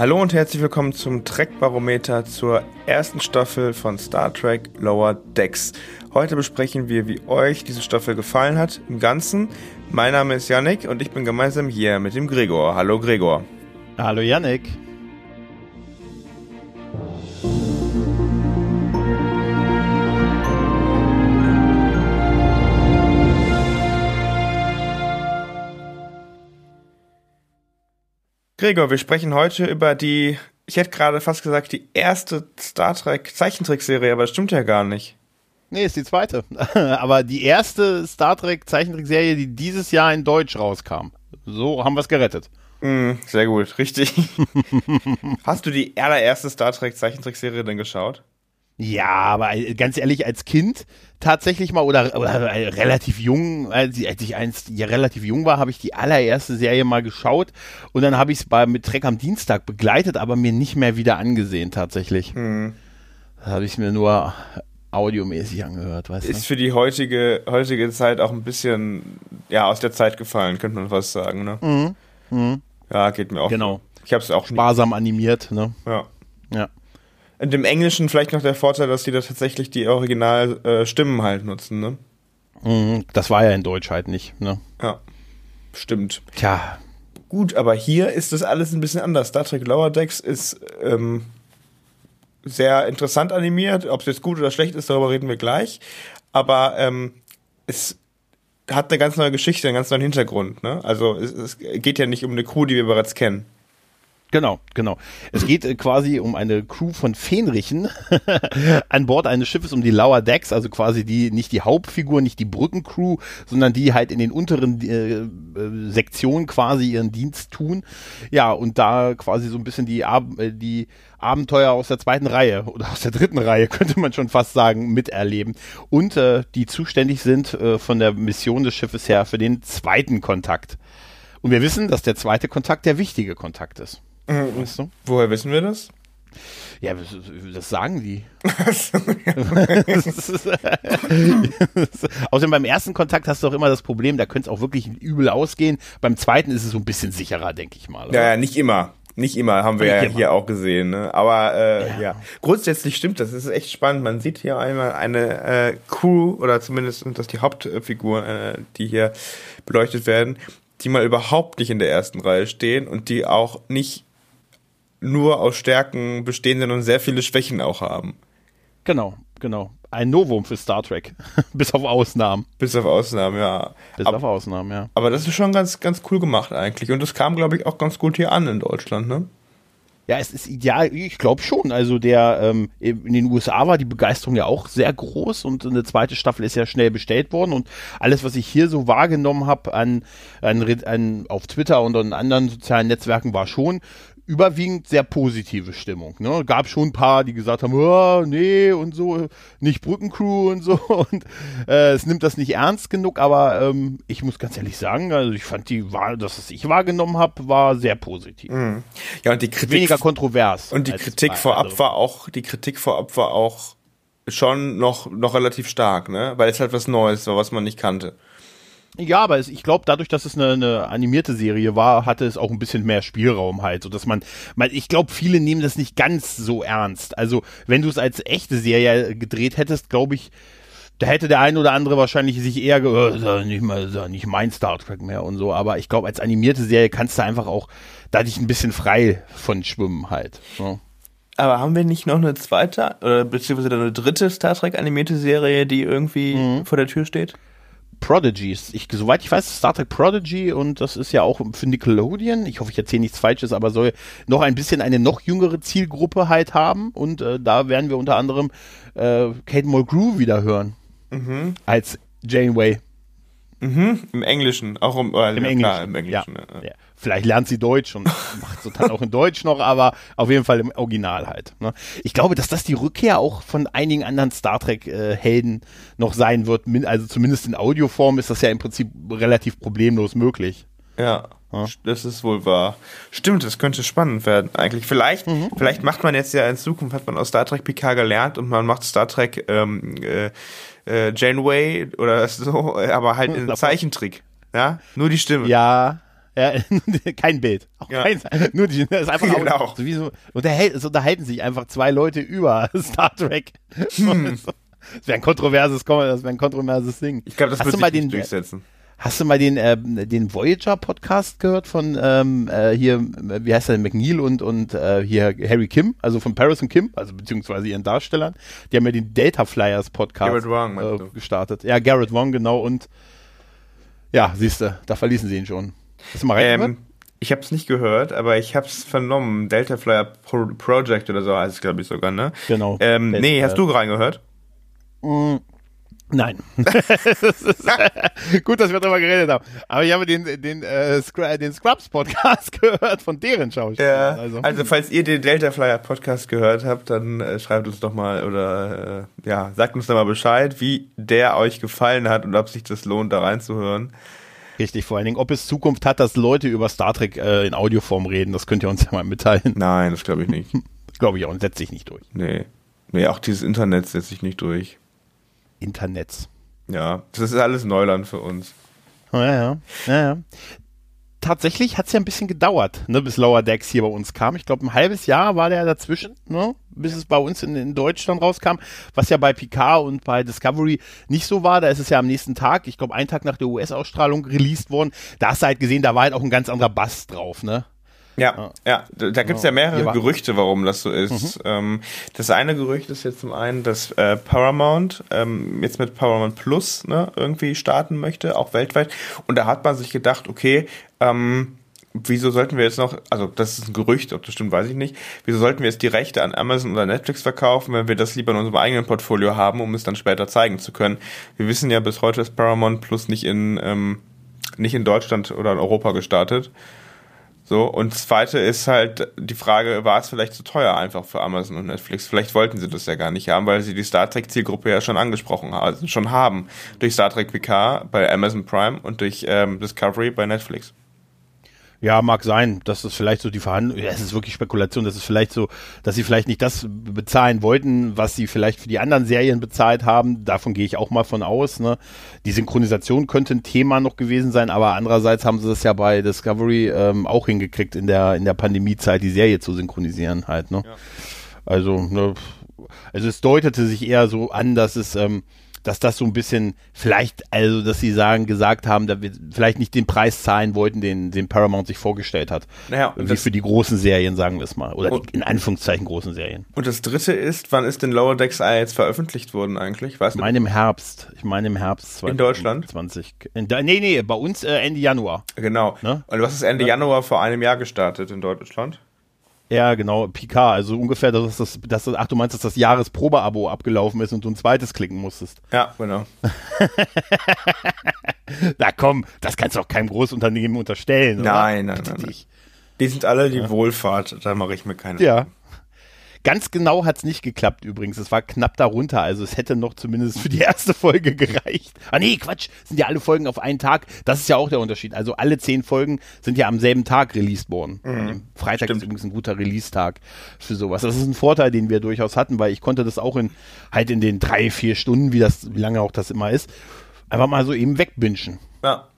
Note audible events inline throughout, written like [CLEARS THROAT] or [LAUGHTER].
Hallo und herzlich willkommen zum Trek-Barometer zur ersten Staffel von Star Trek Lower Decks. Heute besprechen wir, wie euch diese Staffel gefallen hat im Ganzen. Mein Name ist Yannick und ich bin gemeinsam hier mit dem Gregor. Hallo Gregor. Hallo Yannick. Gregor, wir sprechen heute über die, ich hätte gerade fast gesagt, die erste Star Trek Zeichentrickserie, aber das stimmt ja gar nicht. Nee, ist die zweite. [LAUGHS] aber die erste Star Trek Zeichentrickserie, die dieses Jahr in Deutsch rauskam. So haben wir es gerettet. Mm, sehr gut, richtig. [LAUGHS] Hast du die allererste Star Trek Zeichentrickserie denn geschaut? Ja, aber äh, ganz ehrlich, als Kind tatsächlich mal oder, oder äh, relativ jung, als ich, einst ja, relativ jung war, habe ich die allererste Serie mal geschaut und dann habe ich es mit Trek am Dienstag begleitet, aber mir nicht mehr wieder angesehen tatsächlich. Mhm. Da habe ich mir nur audiomäßig angehört, weißt du? Ist für die heutige, heutige Zeit auch ein bisschen ja, aus der Zeit gefallen, könnte man fast sagen, ne? Mhm. Mhm. Ja, geht mir auch. Genau. Ich habe es auch sparsam nie. animiert, ne? Ja. Ja. Und im Englischen vielleicht noch der Vorteil, dass die da tatsächlich die Originalstimmen äh, halt nutzen, ne? Mhm, das war ja in Deutsch halt nicht, ne? Ja. Stimmt. Tja. Gut, aber hier ist das alles ein bisschen anders. Star Trek Lower Decks ist ähm, sehr interessant animiert. Ob es jetzt gut oder schlecht ist, darüber reden wir gleich. Aber ähm, es hat eine ganz neue Geschichte, einen ganz neuen Hintergrund. Ne? Also es, es geht ja nicht um eine Crew, die wir bereits kennen. Genau, genau. Es geht äh, quasi um eine Crew von Fähnrichen [LAUGHS] an Bord eines Schiffes um die Lower Decks, also quasi die nicht die Hauptfigur, nicht die Brückencrew, sondern die halt in den unteren äh, äh, Sektionen quasi ihren Dienst tun. Ja, und da quasi so ein bisschen die, Ab äh, die Abenteuer aus der zweiten Reihe oder aus der dritten Reihe, [LAUGHS] könnte man schon fast sagen, miterleben. Und äh, die zuständig sind äh, von der Mission des Schiffes her für den zweiten Kontakt. Und wir wissen, dass der zweite Kontakt der wichtige Kontakt ist. Mhm. Weißt du? Woher wissen wir das? Ja, das sagen die. [LAUGHS] Außerdem beim ersten Kontakt hast du auch immer das Problem, da könnte es auch wirklich übel ausgehen. Beim zweiten ist es so ein bisschen sicherer, denke ich mal. Oder? Ja, nicht immer. Nicht immer, haben wir ja immer. hier auch gesehen. Ne? Aber äh, ja. ja. grundsätzlich stimmt das. Das ist echt spannend. Man sieht hier einmal eine äh, Crew, oder zumindest das die Hauptfiguren, äh, die hier beleuchtet werden, die mal überhaupt nicht in der ersten Reihe stehen und die auch nicht nur aus Stärken bestehen, sondern sehr viele Schwächen auch haben. Genau, genau. Ein Novum für Star Trek. [LAUGHS] Bis auf Ausnahmen. Bis auf Ausnahmen, ja. Bis aber, auf Ausnahmen, ja. Aber das ist schon ganz, ganz cool gemacht eigentlich. Und das kam, glaube ich, auch ganz gut hier an in Deutschland, ne? Ja, es ist ideal, ich glaube schon. Also der ähm, in den USA war die Begeisterung ja auch sehr groß und eine zweite Staffel ist ja schnell bestellt worden und alles, was ich hier so wahrgenommen habe an, an, an auf Twitter und an anderen sozialen Netzwerken, war schon überwiegend sehr positive Stimmung. Ne? Gab schon ein paar, die gesagt haben, oh, nee und so, nicht Brückencrew [LAUGHS] und so und äh, es nimmt das nicht ernst genug, aber ähm, ich muss ganz ehrlich sagen, also ich fand die Wahl, das, was ich wahrgenommen habe, war sehr positiv. Mhm. Ja, und die Kritik weniger kontrovers. Und die Kritik vorab also. war auch, die Kritik vorab war auch schon noch, noch relativ stark, ne? Weil es halt was Neues war, was man nicht kannte. Ja, aber es, ich glaube, dadurch, dass es eine, eine, animierte Serie war, hatte es auch ein bisschen mehr Spielraum halt, so dass man, man ich glaube, viele nehmen das nicht ganz so ernst. Also, wenn du es als echte Serie gedreht hättest, glaube ich, da hätte der ein oder andere wahrscheinlich sich eher oh, nicht mal, nicht mein Star Trek mehr und so. Aber ich glaube, als animierte Serie kannst du einfach auch da dich ein bisschen frei von schwimmen halt. So. Aber haben wir nicht noch eine zweite oder beziehungsweise eine dritte Star Trek animierte Serie, die irgendwie mhm. vor der Tür steht? Prodigies. Ich, soweit ich weiß, Star Trek Prodigy und das ist ja auch für Nickelodeon. Ich hoffe, ich erzähle nichts Falsches, aber soll noch ein bisschen eine noch jüngere Zielgruppe halt haben und äh, da werden wir unter anderem äh, Kate Mulgrew wieder hören. Mhm. Als Janeway. Mhm, im Englischen, auch im, äh, Im, ja, Englischen. Klar, im Englischen. Ja. ja. Vielleicht lernt sie Deutsch und [LAUGHS] macht es dann auch in Deutsch noch, aber auf jeden Fall im Original halt. Ne? Ich glaube, dass das die Rückkehr auch von einigen anderen Star Trek-Helden äh, noch sein wird. Also zumindest in Audioform ist das ja im Prinzip relativ problemlos möglich. Ja. Das ist wohl wahr. Stimmt, das könnte spannend werden eigentlich. Vielleicht, mhm. vielleicht macht man jetzt ja in Zukunft, hat man aus Star Trek Picard gelernt und man macht Star Trek ähm, äh, äh, Janeway oder [LAUGHS] so, aber halt in Zeichentrick. Ja, nur die Stimme. Ja, ja, [LAUGHS] kein Bild. Ja. Kein, [LAUGHS] nur die, das ist einfach genau. Auch, sowieso, unterhält, es unterhalten sich einfach zwei Leute über Star Trek. Hm. Das wäre ein kontroverses, das wäre ein kontroverses Ding. Ich glaube, das wird sich nicht durchsetzen. Hast du mal den, äh, den Voyager-Podcast gehört von ähm, äh, hier, wie heißt der, McNeil und, und äh, hier Harry Kim, also von Paris und Kim, also beziehungsweise ihren Darstellern. Die haben ja den Data Flyers Podcast Wong, äh, gestartet. Ja, Garrett Wong, genau. Und ja, siehst du, da verließen sie ihn schon. Hast du mal ähm, Ich habe es nicht gehört, aber ich habe es vernommen. Delta Flyer Pro Project oder so heißt es, glaube ich, sogar, ne? Genau. Ähm, nee, hast du reingehört? Mm, Nein. [LAUGHS] Gut, dass wir darüber geredet haben. Aber ich habe den, den, äh, den Scrubs-Podcast [LAUGHS] gehört von deren Schauspielern. Ja, also. also. falls ihr den Delta Flyer Podcast gehört habt, dann äh, schreibt uns doch mal oder äh, ja, sagt uns doch mal Bescheid, wie der euch gefallen hat und ob sich das lohnt, da reinzuhören. Richtig, vor allen Dingen, ob es Zukunft hat, dass Leute über Star Trek äh, in Audioform reden, das könnt ihr uns ja mal mitteilen. Nein, das glaube ich nicht. [LAUGHS] glaube ich auch und setzt sich nicht durch. Nee. Nee, auch dieses Internet setzt sich nicht durch. Internets. Ja, das ist alles Neuland für uns. Ja, ja, ja, ja. Tatsächlich hat es ja ein bisschen gedauert, ne, bis Lower Decks hier bei uns kam. Ich glaube, ein halbes Jahr war der dazwischen, ne, bis es bei uns in, in, Deutschland rauskam, was ja bei Picard und bei Discovery nicht so war. Da ist es ja am nächsten Tag, ich glaube, einen Tag nach der US-Ausstrahlung released worden. Da hast du halt gesehen, da war halt auch ein ganz anderer Bass drauf, ne? Ja, ja, da gibt es ja mehrere Gerüchte, warum das so ist. Mhm. Ähm, das eine Gerücht ist jetzt zum einen, dass äh, Paramount ähm, jetzt mit Paramount Plus ne, irgendwie starten möchte, auch weltweit. Und da hat man sich gedacht, okay, ähm, wieso sollten wir jetzt noch, also das ist ein Gerücht, ob das stimmt, weiß ich nicht, wieso sollten wir jetzt die Rechte an Amazon oder Netflix verkaufen, wenn wir das lieber in unserem eigenen Portfolio haben, um es dann später zeigen zu können. Wir wissen ja, bis heute ist Paramount Plus nicht in, ähm, nicht in Deutschland oder in Europa gestartet. So, und zweite ist halt die Frage, war es vielleicht zu teuer einfach für Amazon und Netflix? Vielleicht wollten sie das ja gar nicht haben, weil sie die Star Trek Zielgruppe ja schon angesprochen haben, also schon haben. Durch Star Trek PK bei Amazon Prime und durch ähm, Discovery bei Netflix. Ja, mag sein, dass es vielleicht so die Verhandlung, ja, es ist wirklich Spekulation, dass es vielleicht so, dass sie vielleicht nicht das bezahlen wollten, was sie vielleicht für die anderen Serien bezahlt haben. Davon gehe ich auch mal von aus. Ne? Die Synchronisation könnte ein Thema noch gewesen sein, aber andererseits haben sie das ja bei Discovery ähm, auch hingekriegt, in der, in der Pandemiezeit die Serie zu synchronisieren halt. Ne? Ja. Also, ne, also es deutete sich eher so an, dass es ähm, dass das so ein bisschen vielleicht, also dass sie sagen, gesagt haben, dass wir vielleicht nicht den Preis zahlen wollten, den, den Paramount sich vorgestellt hat. Naja, Wie für die großen Serien, sagen wir es mal. Oder die, in Anführungszeichen großen Serien. Und das dritte ist, wann ist denn Lower Decks jetzt veröffentlicht worden eigentlich? Weißt ich meine im Herbst. Ich meine im Herbst 2020. In Deutschland? 20. In, nee, nee, bei uns äh, Ende Januar. Genau. Ne? Und du hast es Ende ja. Januar vor einem Jahr gestartet in Deutschland? Ja, genau, Picard, also ungefähr, dass das, dass, ach, du meinst, dass das Jahresprobeabo abgelaufen ist und du ein zweites klicken musstest. Ja, genau. [LAUGHS] Na komm, das kannst du auch keinem Großunternehmen unterstellen, oder? Nein, nein, nein. Die sind alle die ja. Wohlfahrt, da mache ich mir keine. Ja. Ganz genau hat es nicht geklappt übrigens. Es war knapp darunter. Also es hätte noch zumindest für die erste Folge gereicht. Ah nee, Quatsch. Sind ja alle Folgen auf einen Tag. Das ist ja auch der Unterschied. Also alle zehn Folgen sind ja am selben Tag released worden. Mhm. Freitag Stimmt. ist übrigens ein guter Release-Tag für sowas. Das ist ein Vorteil, den wir durchaus hatten, weil ich konnte das auch in halt in den drei, vier Stunden, wie das, wie lange auch das immer ist, einfach mal so eben wegbinschen. Ja.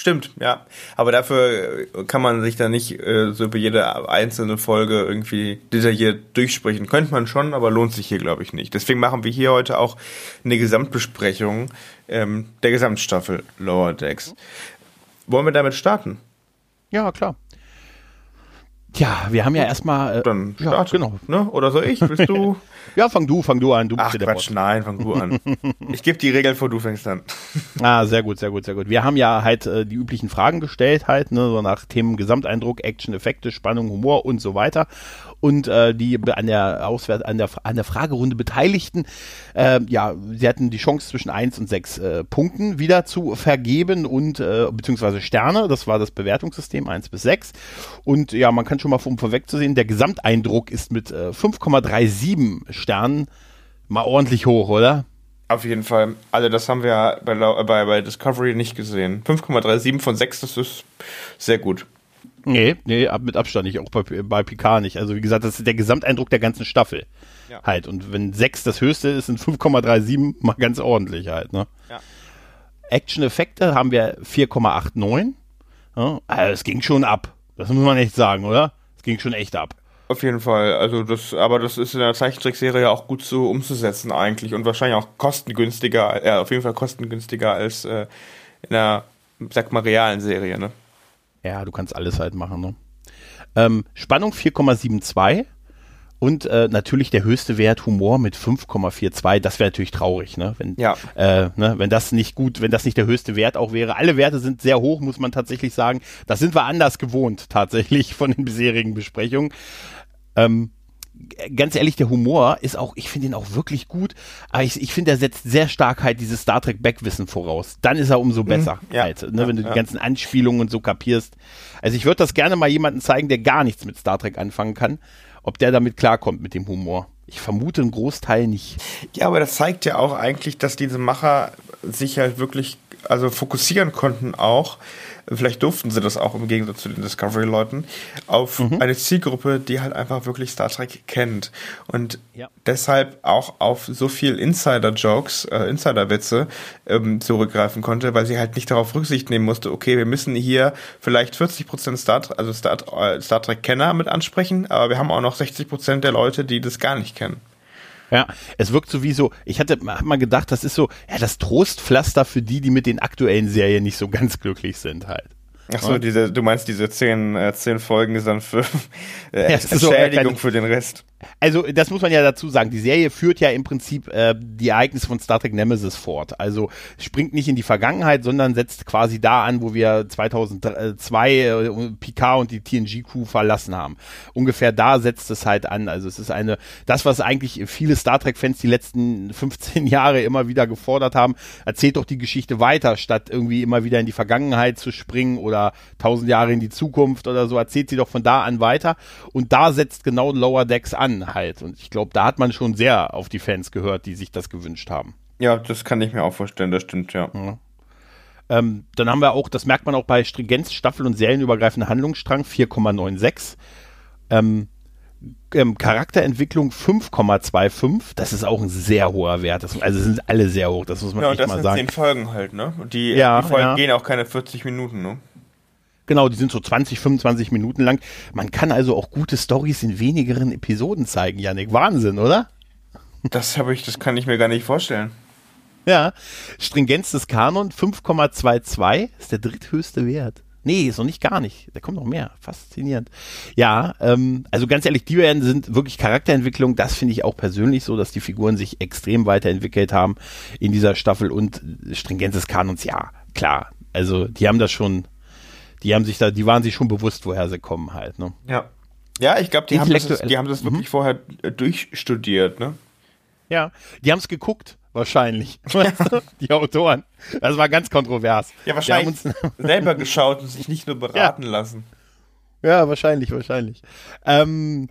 Stimmt, ja. Aber dafür äh, kann man sich da nicht äh, so über jede einzelne Folge irgendwie detailliert durchsprechen. Könnte man schon, aber lohnt sich hier, glaube ich, nicht. Deswegen machen wir hier heute auch eine Gesamtbesprechung ähm, der Gesamtstaffel Lower Decks. Wollen wir damit starten? Ja, klar. Tja, wir haben ja erstmal. Äh, Dann start, ja, genau. Ne? Oder soll ich? Willst du? [LAUGHS] ja, fang du, fang du an. Du Ach, Quatsch, nein, fang du an. [LAUGHS] ich gebe die Regeln vor, du fängst an. [LAUGHS] ah, sehr gut, sehr gut, sehr gut. Wir haben ja halt äh, die üblichen Fragen gestellt, halt, ne, so nach Themen Gesamteindruck, Action, Effekte, Spannung, Humor und so weiter. Und äh, die an der Auswert an der an der Fragerunde Beteiligten, äh, ja, sie hatten die Chance zwischen eins und sechs äh, Punkten wieder zu vergeben und äh, beziehungsweise Sterne, das war das Bewertungssystem eins bis sechs und ja, man kann schon mal um vorwegzusehen, der Gesamteindruck ist mit äh, 5,37 Sternen mal ordentlich hoch, oder? Auf jeden Fall. Also das haben wir bei, bei, bei Discovery nicht gesehen. 5,37 von 6, das ist sehr gut. Nee, nee, mit Abstand nicht, auch bei, bei Picard nicht. Also wie gesagt, das ist der Gesamteindruck der ganzen Staffel. Ja. Halt. Und wenn 6 das höchste ist, sind 5,37 mal ganz ordentlich halt, ne? Ja. Action-Effekte haben wir 4,89. Ja, also es ging schon ab. Das muss man echt sagen, oder? Es ging schon echt ab. Auf jeden Fall. Also das, aber das ist in der Zeichentrickserie auch gut so umzusetzen eigentlich und wahrscheinlich auch kostengünstiger, ja, auf jeden Fall kostengünstiger als äh, in der, sag mal, realen Serie, ne? Ja, du kannst alles halt machen, ne? Ähm, Spannung 4,72 und äh, natürlich der höchste Wert Humor mit 5,42. Das wäre natürlich traurig, ne? Wenn, ja. äh, ne? wenn das nicht gut, wenn das nicht der höchste Wert auch wäre. Alle Werte sind sehr hoch, muss man tatsächlich sagen. Das sind wir anders gewohnt tatsächlich von den bisherigen Besprechungen. Ähm, ganz ehrlich, der Humor ist auch, ich finde ihn auch wirklich gut, aber ich, ich finde, er setzt sehr stark halt dieses Star Trek Backwissen voraus. Dann ist er umso mhm. besser, mhm, ja, halt, ne, ja, wenn du ja. die ganzen Anspielungen und so kapierst. Also ich würde das gerne mal jemandem zeigen, der gar nichts mit Star Trek anfangen kann, ob der damit klarkommt mit dem Humor. Ich vermute einen Großteil nicht. Ja, aber das zeigt ja auch eigentlich, dass diese Macher sich halt wirklich also fokussieren konnten auch vielleicht durften sie das auch im Gegensatz zu den Discovery-Leuten, auf mhm. eine Zielgruppe, die halt einfach wirklich Star Trek kennt. Und ja. deshalb auch auf so viel Insider-Jokes, äh, Insider-Witze ähm, zurückgreifen konnte, weil sie halt nicht darauf Rücksicht nehmen musste, okay, wir müssen hier vielleicht 40 Prozent Star, also Star, äh, Star Trek-Kenner mit ansprechen, aber wir haben auch noch 60 Prozent der Leute, die das gar nicht kennen. Ja, es wirkt so wie so, ich hatte hab mal gedacht, das ist so, ja, das Trostpflaster für die, die mit den aktuellen Serien nicht so ganz glücklich sind halt. Ach so, diese, du meinst diese zehn, äh, zehn Folgen ist dann für [LAUGHS] äh, ja, Entschädigung so, für den Rest. Also, das muss man ja dazu sagen. Die Serie führt ja im Prinzip äh, die Ereignisse von Star Trek Nemesis fort. Also springt nicht in die Vergangenheit, sondern setzt quasi da an, wo wir 2002 äh, Picard und die TNG-Crew verlassen haben. Ungefähr da setzt es halt an. Also es ist eine, das, was eigentlich viele Star Trek-Fans die letzten 15 Jahre immer wieder gefordert haben, erzählt doch die Geschichte weiter, statt irgendwie immer wieder in die Vergangenheit zu springen oder tausend Jahre in die Zukunft oder so. Erzählt sie doch von da an weiter. Und da setzt genau Lower Decks an halt. Und ich glaube, da hat man schon sehr auf die Fans gehört, die sich das gewünscht haben. Ja, das kann ich mir auch vorstellen, das stimmt, ja. ja. Ähm, dann haben wir auch, das merkt man auch bei Stringenz, Staffel- und serienübergreifender Handlungsstrang 4,96. Ähm, ähm, Charakterentwicklung 5,25, das ist auch ein sehr hoher Wert. Das, also sind alle sehr hoch, das muss man ja, echt mal sagen. Ja, das sind Folgen halt, ne? Und die, ja, die Folgen ja. gehen auch keine 40 Minuten, ne? Genau, die sind so 20, 25 Minuten lang. Man kann also auch gute Stories in wenigeren Episoden zeigen, Janik. Wahnsinn, oder? Das habe ich, das kann ich mir gar nicht vorstellen. Ja, Stringenz des Kanon 5,22 ist der dritthöchste Wert. Nee, ist noch nicht gar nicht. Da kommt noch mehr. Faszinierend. Ja, ähm, also ganz ehrlich, die werden sind wirklich Charakterentwicklung. Das finde ich auch persönlich so, dass die Figuren sich extrem weiterentwickelt haben in dieser Staffel und Stringenz des Kanons, ja, klar. Also die haben das schon die haben sich da, die waren sich schon bewusst, woher sie kommen halt, ne? Ja. Ja, ich glaube, die, haben das, die haben das wirklich mhm. vorher äh, durchstudiert, ne? Ja, die haben es geguckt, wahrscheinlich. [LAUGHS] die Autoren. Das war ganz kontrovers. Ja, wahrscheinlich selber [LAUGHS] geschaut und sich nicht nur beraten ja. lassen. Ja, wahrscheinlich, wahrscheinlich. Ähm,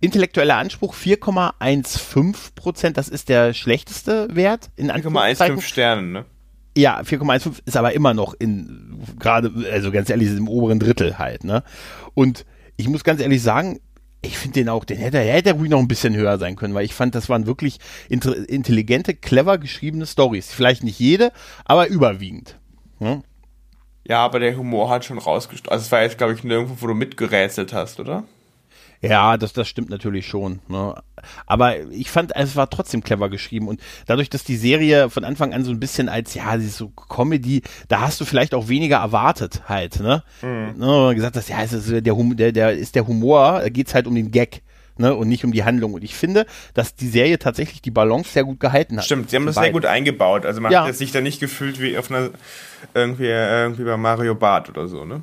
intellektueller Anspruch 4,15 Prozent, das ist der schlechteste Wert. 4,15 Sterne, ne? Ja, 4,15 ist aber immer noch in, gerade, also ganz ehrlich, im oberen Drittel halt, ne? Und ich muss ganz ehrlich sagen, ich finde den auch, den hätte, hätte ruhig noch ein bisschen höher sein können, weil ich fand, das waren wirklich intelligente, clever geschriebene Stories. Vielleicht nicht jede, aber überwiegend. Hm? Ja, aber der Humor hat schon rausgestoßen. Also es war jetzt, glaube ich, nirgendwo, wo du mitgerätselt hast, oder? Ja, das, das stimmt natürlich schon. Ne? Aber ich fand, es war trotzdem clever geschrieben und dadurch, dass die Serie von Anfang an so ein bisschen als, ja, sie ist so Comedy, da hast du vielleicht auch weniger erwartet halt, ne? Mhm. ne gesagt hast, ja, es ist der, der, der ist der Humor, da geht's halt um den Gag. Ne, und nicht um die Handlung. Und ich finde, dass die Serie tatsächlich die Balance sehr gut gehalten hat. Stimmt, sie haben das sehr gut eingebaut. Also man ja. hat sich da nicht gefühlt wie auf einer irgendwie, irgendwie bei Mario Bart oder so, ne?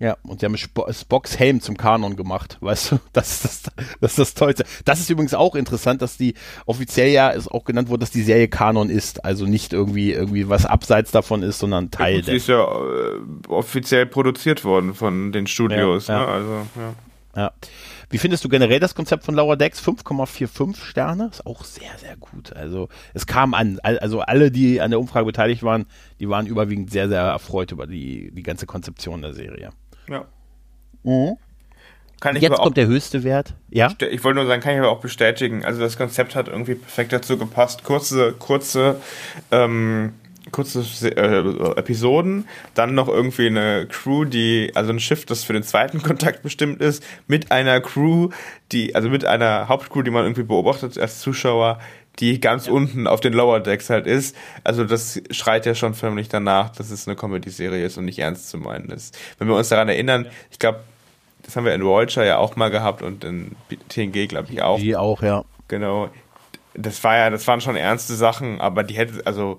Ja, und sie haben Spocks Helm zum Kanon gemacht, [LAUGHS] weißt du? Das ist das, das ist das Tollste. Das ist übrigens auch interessant, dass die offiziell ja ist auch genannt wurde, dass die Serie Kanon ist. Also nicht irgendwie, irgendwie was abseits davon ist, sondern Teil ja, gut, Sie ist ja äh, offiziell produziert worden von den Studios, ja, ja. Ne? Also, ja. Ja. Wie findest du generell das Konzept von Lower Decks? 5,45 Sterne ist auch sehr, sehr gut. Also es kam an, also alle, die an der Umfrage beteiligt waren, die waren überwiegend sehr, sehr erfreut über die, die ganze Konzeption der Serie. Ja. Mhm. Jetzt kommt der höchste Wert. Ja. Ich wollte nur sagen, kann ich aber auch bestätigen. Also das Konzept hat irgendwie perfekt dazu gepasst. Kurze, kurze ähm, kurze äh, Episoden, dann noch irgendwie eine Crew, die, also ein Schiff, das für den zweiten [LAUGHS] Kontakt bestimmt ist, mit einer Crew, die, also mit einer Hauptcrew, die man irgendwie beobachtet als Zuschauer, die ganz ja. unten auf den Lower Decks halt ist. Also das schreit ja schon förmlich danach, dass es eine Comedy-Serie ist und nicht ernst zu meinen ist. Wenn wir uns daran erinnern, ja. ich glaube, das haben wir in Vulture ja auch mal gehabt und in TNG, glaube ich, auch. Die auch, ja. Genau. Das war ja, das waren schon ernste Sachen, aber die hätte, also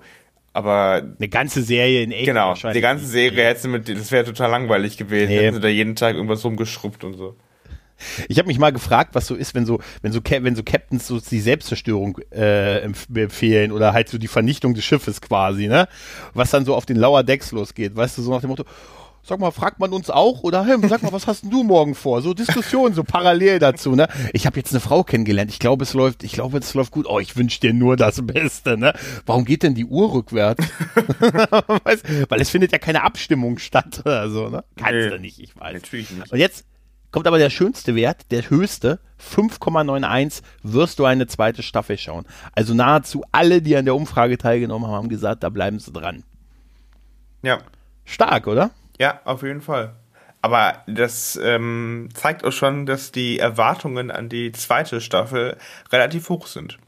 aber eine ganze Serie in echt. Genau, die ganze Serie hätte mit, das wäre total langweilig gewesen. Nee. Hätten sie da jeden Tag irgendwas rumgeschrubbt und so. Ich habe mich mal gefragt, was so ist, wenn so, wenn so, wenn so Captains so die Selbstzerstörung äh, empfehlen oder halt so die Vernichtung des Schiffes quasi, ne? Was dann so auf den Lower Decks losgeht, weißt du, so nach dem Motto, Sag mal, fragt man uns auch? Oder hey, sag mal, was hast denn du morgen vor? So Diskussionen, so parallel dazu, ne? Ich habe jetzt eine Frau kennengelernt. Ich glaube, es läuft, ich glaube, es läuft gut. Oh, ich wünsche dir nur das Beste, ne? Warum geht denn die Uhr rückwärts? [LAUGHS] Weil es findet ja keine Abstimmung statt oder so, ne? Kannst nee, du nicht, ich weiß. Natürlich nicht. Und jetzt kommt aber der schönste Wert, der höchste, 5,91, wirst du eine zweite Staffel schauen. Also nahezu alle, die an der Umfrage teilgenommen haben, haben gesagt, da bleiben sie dran. Ja. Stark, oder? Ja, auf jeden Fall. Aber das ähm, zeigt auch schon, dass die Erwartungen an die zweite Staffel relativ hoch sind.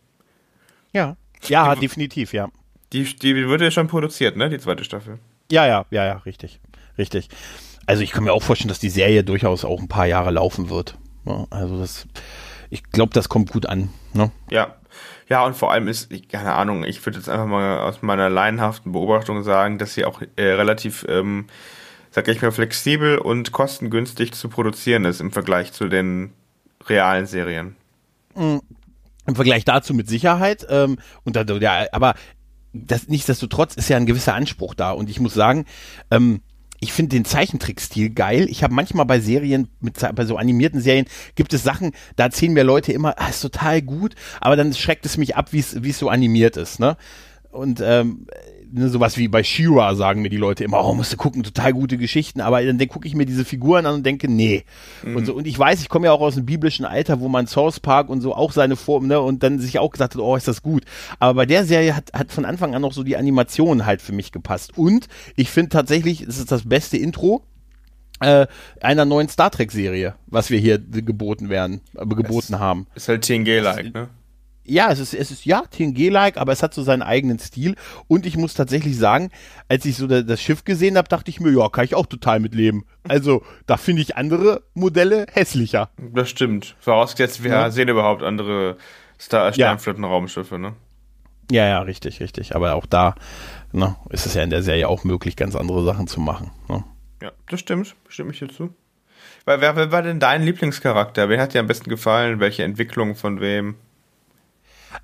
Ja, ja, die, definitiv, ja. Die, die wird ja schon produziert, ne, die zweite Staffel. Ja, ja, ja, ja, richtig, richtig. Also ich kann mir auch vorstellen, dass die Serie durchaus auch ein paar Jahre laufen wird. Ja, also das, ich glaube, das kommt gut an. Ne? Ja, ja, und vor allem ist, keine Ahnung, ich würde jetzt einfach mal aus meiner laienhaften Beobachtung sagen, dass sie auch äh, relativ ähm, sag ich mal, flexibel und kostengünstig zu produzieren ist im Vergleich zu den realen Serien. Mhm. Im Vergleich dazu mit Sicherheit. Ähm, und da, ja, aber das, nichtsdestotrotz ist ja ein gewisser Anspruch da. Und ich muss sagen, ähm, ich finde den Zeichentrickstil geil. Ich habe manchmal bei Serien, mit, bei so animierten Serien, gibt es Sachen, da erzählen mir Leute immer, ah, ist total gut, aber dann schreckt es mich ab, wie es so animiert ist. Ne? Und ähm, ne, sowas wie bei Shira sagen mir die Leute immer, oh, musst du gucken, total gute Geschichten, aber dann, dann gucke ich mir diese Figuren an und denke, nee. Mhm. Und so, und ich weiß, ich komme ja auch aus dem biblischen Alter, wo man Source Park und so auch seine Form, ne, und dann sich auch gesagt hat, oh, ist das gut. Aber bei der Serie hat, hat von Anfang an noch so die Animation halt für mich gepasst. Und ich finde tatsächlich, es ist das beste Intro, äh, einer neuen Star Trek Serie, was wir hier geboten werden, äh, geboten es haben. Ist halt TNG-like, ne? Ja, es ist, es ist ja TNG-like, aber es hat so seinen eigenen Stil. Und ich muss tatsächlich sagen, als ich so da, das Schiff gesehen habe, dachte ich mir, ja, kann ich auch total mitleben. Also, da finde ich andere Modelle hässlicher. Das stimmt. Vorausgesetzt, wir ja. sehen überhaupt andere Star Sternflottenraumschiffe, ne? Ja, ja, richtig, richtig. Aber auch da ne, ist es ja in der Serie auch möglich, ganz andere Sachen zu machen. Ne? Ja, das stimmt. Stimme ich hierzu. Wer, wer, wer war denn dein Lieblingscharakter? Wen hat dir am besten gefallen? Welche Entwicklung von wem?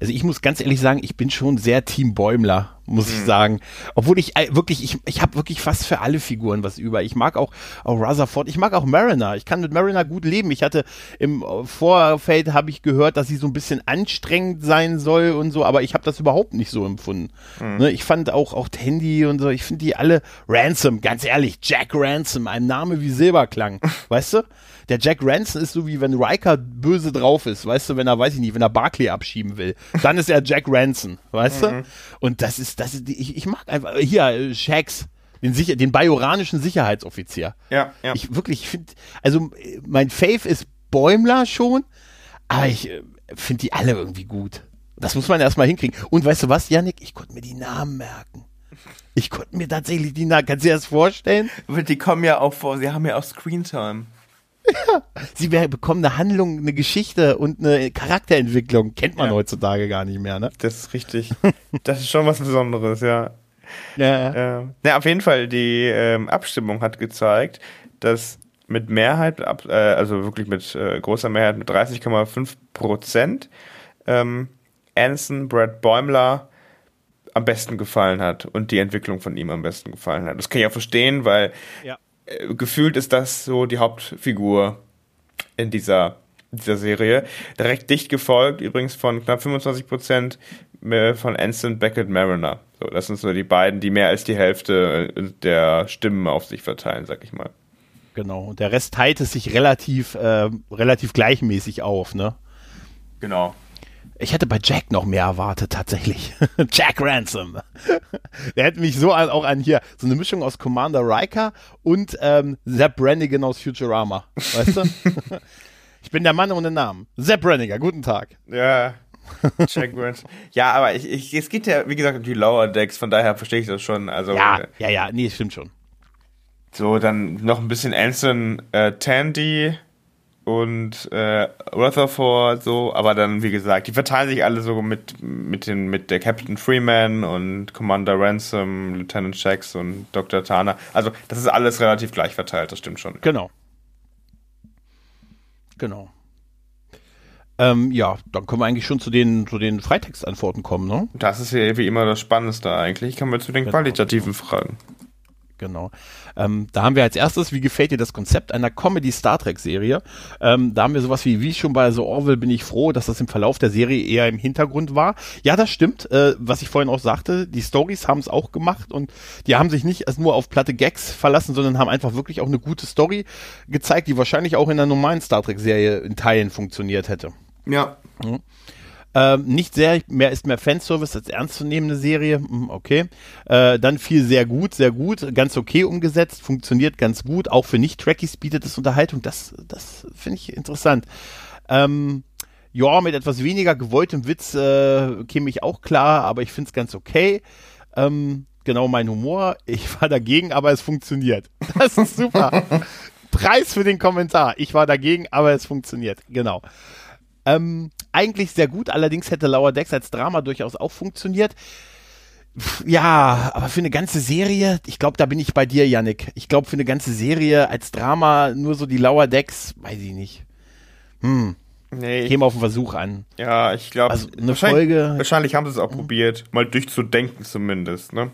Also ich muss ganz ehrlich sagen, ich bin schon sehr Team Bäumler, muss mhm. ich sagen. Obwohl ich äh, wirklich, ich, ich habe wirklich fast für alle Figuren was über. Ich mag auch, auch Rutherford, ich mag auch Mariner. Ich kann mit Mariner gut leben. Ich hatte im Vorfeld habe ich gehört, dass sie so ein bisschen anstrengend sein soll und so, aber ich habe das überhaupt nicht so empfunden. Mhm. Ne, ich fand auch auch Tandy und so, ich finde die alle Ransom, ganz ehrlich, Jack Ransom, ein Name wie Silberklang, [LAUGHS] weißt du? der Jack Ransom ist so wie wenn Riker böse drauf ist, weißt du, wenn er, weiß ich nicht, wenn er Barclay abschieben will, dann ist er Jack Ransom, weißt mhm. du? Und das ist, das ist, ich, ich mag einfach, hier, Shax, den, Sicher den bajoranischen Sicherheitsoffizier. Ja, ja. Ich wirklich finde, also mein Faith ist Bäumler schon, aber ich äh, finde die alle irgendwie gut. Das muss man erstmal hinkriegen. Und weißt du was, Yannick? Ich konnte mir die Namen merken. Ich konnte mir tatsächlich die Namen, kannst du dir das vorstellen? Die kommen ja auch vor, sie haben ja auch Screentime. Ja, sie bekommen eine Handlung, eine Geschichte und eine Charakterentwicklung. Kennt man ja. heutzutage gar nicht mehr, ne? Das ist richtig. Das ist schon was Besonderes, ja. Ja. Äh, ja, auf jeden Fall, die ähm, Abstimmung hat gezeigt, dass mit Mehrheit, äh, also wirklich mit äh, großer Mehrheit, mit 30,5 Prozent, ähm, Anson Brad Bäumler am besten gefallen hat und die Entwicklung von ihm am besten gefallen hat. Das kann ich auch verstehen, weil ja. Äh, gefühlt ist das so die Hauptfigur in dieser, dieser Serie. Direkt dicht gefolgt, übrigens von knapp 25 Prozent äh, von Anson Beckett Mariner. So, das sind so die beiden, die mehr als die Hälfte äh, der Stimmen auf sich verteilen, sag ich mal. Genau. Und der Rest teilt es sich relativ, äh, relativ gleichmäßig auf, ne? Genau. Ich hätte bei Jack noch mehr erwartet, tatsächlich. [LAUGHS] Jack Ransom. [LAUGHS] Der hätte mich so an, auch an hier, so eine Mischung aus Commander Riker und ähm, Zap Brannigan aus Futurama. Weißt du? [LAUGHS] ich bin der Mann ohne Namen. Zap Brannigan, guten Tag. Ja. Jack Ransom. Ja, aber ich, ich, es geht ja, wie gesagt, um die Lower Decks, von daher verstehe ich das schon. Also, ja, ja, ja, nee, stimmt schon. So, dann noch ein bisschen Anson äh, Tandy und äh, Rutherford so, aber dann, wie gesagt, die verteilen sich alle so mit, mit, den, mit der Captain Freeman und Commander Ransom, Lieutenant Shax und Dr. Tana. Also, das ist alles relativ gleich verteilt, das stimmt schon. Genau. Genau. Ähm, ja, dann können wir eigentlich schon zu den, zu den Freitextantworten kommen, ne? Das ist ja wie immer das Spannendste eigentlich. Kommen wir zu den genau. qualitativen Fragen. Genau. Ähm, da haben wir als erstes, wie gefällt dir das Konzept einer Comedy-Star Trek-Serie? Ähm, da haben wir sowas wie, wie schon bei The Orville bin ich froh, dass das im Verlauf der Serie eher im Hintergrund war. Ja, das stimmt. Äh, was ich vorhin auch sagte, die Stories haben es auch gemacht und die haben sich nicht nur auf platte Gags verlassen, sondern haben einfach wirklich auch eine gute Story gezeigt, die wahrscheinlich auch in einer normalen Star Trek-Serie in Teilen funktioniert hätte. Ja. ja. Ähm, nicht sehr, mehr ist mehr Fanservice als ernstzunehmende Serie. Hm, okay. Äh, dann viel sehr gut, sehr gut, ganz okay umgesetzt, funktioniert ganz gut. Auch für Nicht-Trackies bietet es Unterhaltung. Das, das finde ich interessant. Ähm, ja, mit etwas weniger gewolltem Witz äh, käme ich auch klar, aber ich finde es ganz okay. Ähm, genau mein Humor. Ich [LAUGHS] war dagegen, aber es funktioniert. [LAUGHS] Das ist super. [LAUGHS] Preis für den Kommentar. Ich war dagegen, aber es funktioniert. Genau. Ähm, eigentlich sehr gut, allerdings hätte Lower Decks als Drama durchaus auch funktioniert. Ja, aber für eine ganze Serie, ich glaube, da bin ich bei dir, Yannick. Ich glaube, für eine ganze Serie als Drama nur so die Lower Decks, weiß ich nicht. Hm. Nee. Ich Käme auf den Versuch an. Ja, ich glaube, also eine wahrscheinlich, Folge. Wahrscheinlich haben sie es auch hm. probiert, mal durchzudenken zumindest, ne?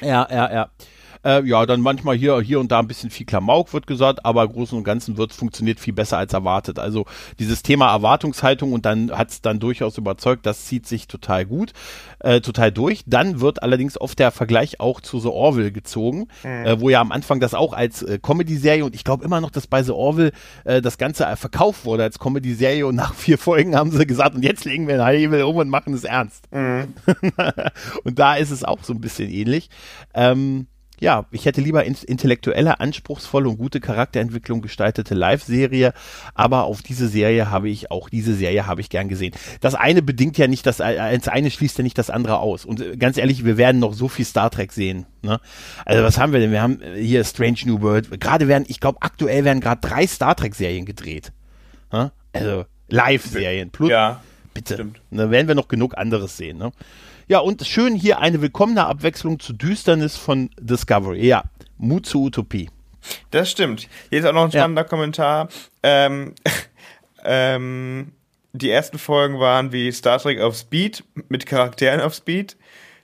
Ja, ja, ja. Äh, ja, dann manchmal hier, hier und da ein bisschen viel Klamauk wird gesagt, aber im Großen und Ganzen wird funktioniert viel besser als erwartet. Also dieses Thema Erwartungshaltung und dann hat es dann durchaus überzeugt, das zieht sich total gut, äh, total durch. Dann wird allerdings oft der Vergleich auch zu The Orville gezogen, mhm. äh, wo ja am Anfang das auch als äh, Comedy-Serie und ich glaube immer noch, dass bei The Orville äh, das Ganze äh, verkauft wurde als Comedy-Serie und nach vier Folgen haben sie gesagt, und jetzt legen wir den Hebel um und machen es ernst. Mhm. [LAUGHS] und da ist es auch so ein bisschen ähnlich. Ähm, ja, ich hätte lieber in, intellektuelle, anspruchsvolle und gute Charakterentwicklung gestaltete Live-Serie, aber auf diese Serie habe ich auch diese Serie habe ich gern gesehen. Das eine bedingt ja nicht das, das eine schließt ja nicht das andere aus. Und äh, ganz ehrlich, wir werden noch so viel Star Trek sehen. Ne? Also was haben wir denn? Wir haben äh, hier Strange New World. Gerade werden, ich glaube, aktuell werden gerade drei Star Trek-Serien gedreht. Ne? Also Live-Serien. Plus, ja, bitte. Stimmt. Da werden wir noch genug anderes sehen. Ne? Ja, und schön hier eine willkommene Abwechslung zur Düsternis von Discovery. Ja, Mut zur Utopie. Das stimmt. Hier ist auch noch ein spannender ja. Kommentar. Ähm, [LAUGHS] ähm, die ersten Folgen waren wie Star Trek auf Speed, mit Charakteren auf Speed.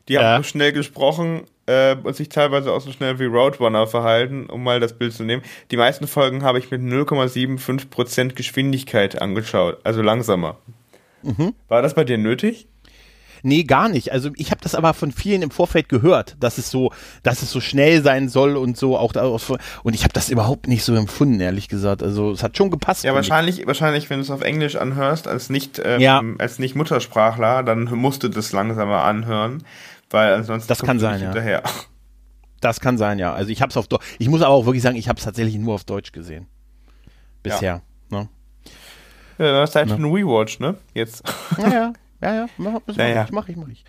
Die haben ja. so schnell gesprochen äh, und sich teilweise auch so schnell wie Roadrunner verhalten, um mal das Bild zu nehmen. Die meisten Folgen habe ich mit 0,75% Geschwindigkeit angeschaut, also langsamer. Mhm. War das bei dir nötig? Nee, gar nicht. Also ich habe das aber von vielen im Vorfeld gehört, dass es so, dass es so schnell sein soll und so auch und ich habe das überhaupt nicht so empfunden, ehrlich gesagt. Also es hat schon gepasst. Ja, wahrscheinlich, wahrscheinlich, wenn du es auf Englisch anhörst als nicht ähm, ja. als nicht Muttersprachler, dann musst du das langsamer anhören, weil ansonsten das kann sein, ja. hinterher. Das kann sein, ja. Also ich habe es auf Deutsch. Ich muss aber auch wirklich sagen, ich habe es tatsächlich nur auf Deutsch gesehen. Bisher. Ja. Ne? Ja, das ist halt ne? ein Rewatch, ne? Jetzt. Ja, Ja, [LAUGHS] ja, mach, mach, ja, ich, mach ich, mach ich.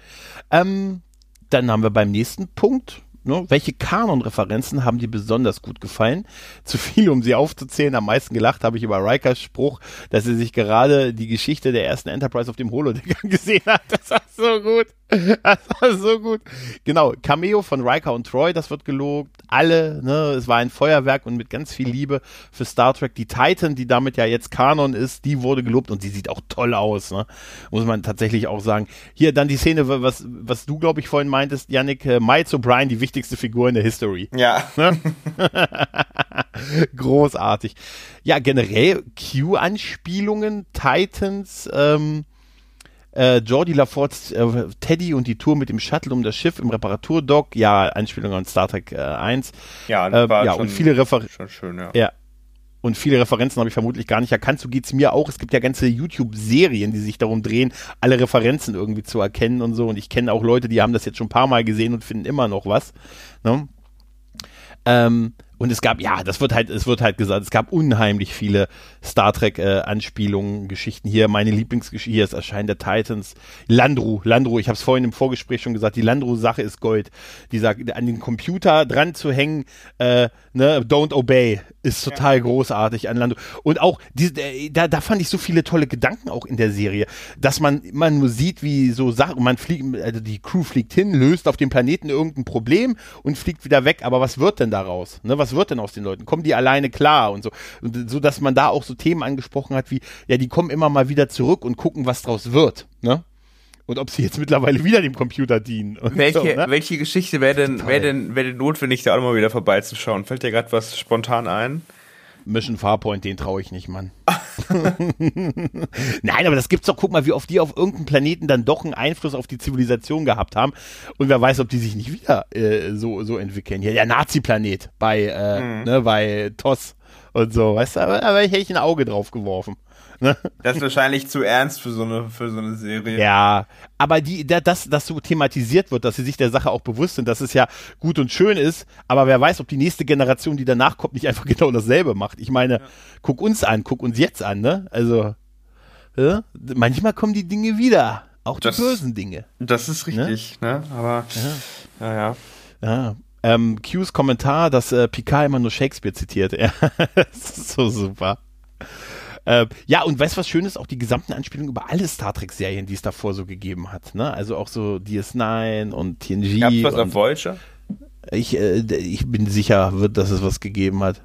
Ähm, dann haben wir beim nächsten Punkt, ne, welche Kanon-Referenzen haben dir besonders gut gefallen? Zu viel, um sie aufzuzählen. Am meisten gelacht habe ich über Rikers Spruch, dass er sich gerade die Geschichte der ersten Enterprise auf dem Holodeck [LAUGHS] angesehen hat. Das war so gut. [LAUGHS] Das war so gut. Genau, Cameo von Riker und Troy, das wird gelobt. Alle, ne, es war ein Feuerwerk und mit ganz viel Liebe für Star Trek. Die Titan, die damit ja jetzt Kanon ist, die wurde gelobt und sie sieht auch toll aus, ne? Muss man tatsächlich auch sagen. Hier dann die Szene, was, was du, glaube ich, vorhin meintest, Yannick, äh, Miles O'Brien, die wichtigste Figur in der History. Ja. Ne? [LAUGHS] Großartig. Ja, generell Q-Anspielungen, Titans, ähm, äh, Jordi LaForce, äh, Teddy und die Tour mit dem Shuttle um das Schiff im Reparaturdock, ja, Einspielung an Star Trek äh, 1. Ja, äh, ja und viele Referenzen. Ja. ja. Und viele Referenzen habe ich vermutlich gar nicht erkannt. So geht's mir auch. Es gibt ja ganze YouTube-Serien, die sich darum drehen, alle Referenzen irgendwie zu erkennen und so. Und ich kenne auch Leute, die haben das jetzt schon ein paar Mal gesehen und finden immer noch was. Ne? Ähm, und es gab, ja, das wird halt, es wird halt gesagt, es gab unheimlich viele Star Trek äh, Anspielungen, Geschichten hier. Meine Lieblingsgeschichte hier ist Erscheinen der Titans. Landru, Landru, ich habe es vorhin im Vorgespräch schon gesagt, die Landru-Sache ist Gold. Dieser an den Computer dran zu hängen, äh, ne, don't obey, ist total ja. großartig an Landru. Und auch, diese, äh, da, da fand ich so viele tolle Gedanken auch in der Serie, dass man immer nur sieht, wie so Sachen, man fliegt, also die Crew fliegt hin, löst auf dem Planeten irgendein Problem und fliegt wieder weg. Aber was wird denn daraus? Ne, was was wird denn aus den Leuten? Kommen die alleine klar und so? Und so, dass man da auch so Themen angesprochen hat wie, ja, die kommen immer mal wieder zurück und gucken, was draus wird, ne? Und ob sie jetzt mittlerweile wieder dem Computer dienen. Welche, so, ne? welche Geschichte wäre denn, wäre denn, wäre denn notwendig, da auch mal wieder vorbeizuschauen? Fällt dir gerade was spontan ein? Mission Farpoint, den traue ich nicht, Mann. [LAUGHS] Nein, aber das gibt's doch, guck mal, wie oft die auf irgendeinem Planeten dann doch einen Einfluss auf die Zivilisation gehabt haben. Und wer weiß, ob die sich nicht wieder äh, so, so entwickeln. Hier, der Nazi-Planet bei, äh, mhm. ne, bei TOS und so, weißt du, aber da hätte ich ein Auge drauf geworfen. Ne? Das ist wahrscheinlich zu ernst für so eine, für so eine Serie. Ja, aber die, dass das so thematisiert wird, dass sie sich der Sache auch bewusst sind, dass es ja gut und schön ist, aber wer weiß, ob die nächste Generation, die danach kommt, nicht einfach [LAUGHS] genau dasselbe macht. Ich meine, ja. guck uns an, guck uns jetzt an, ne? Also, ja? manchmal kommen die Dinge wieder. Auch die das, bösen Dinge. Das ist richtig, ne? ne? Aber, ja, ja. ja. Ähm, Q's Kommentar, dass äh, Picard immer nur Shakespeare zitiert. [LAUGHS] Ja, das ist so super. Äh, ja, und weißt du, was schön ist? Auch die gesamten Anspielungen über alle Star Trek-Serien, die es davor so gegeben hat. Ne? Also auch so DS9 und TNG. Gab's was auf Voyager? Ich, äh, ich bin sicher, wird, dass es was gegeben hat.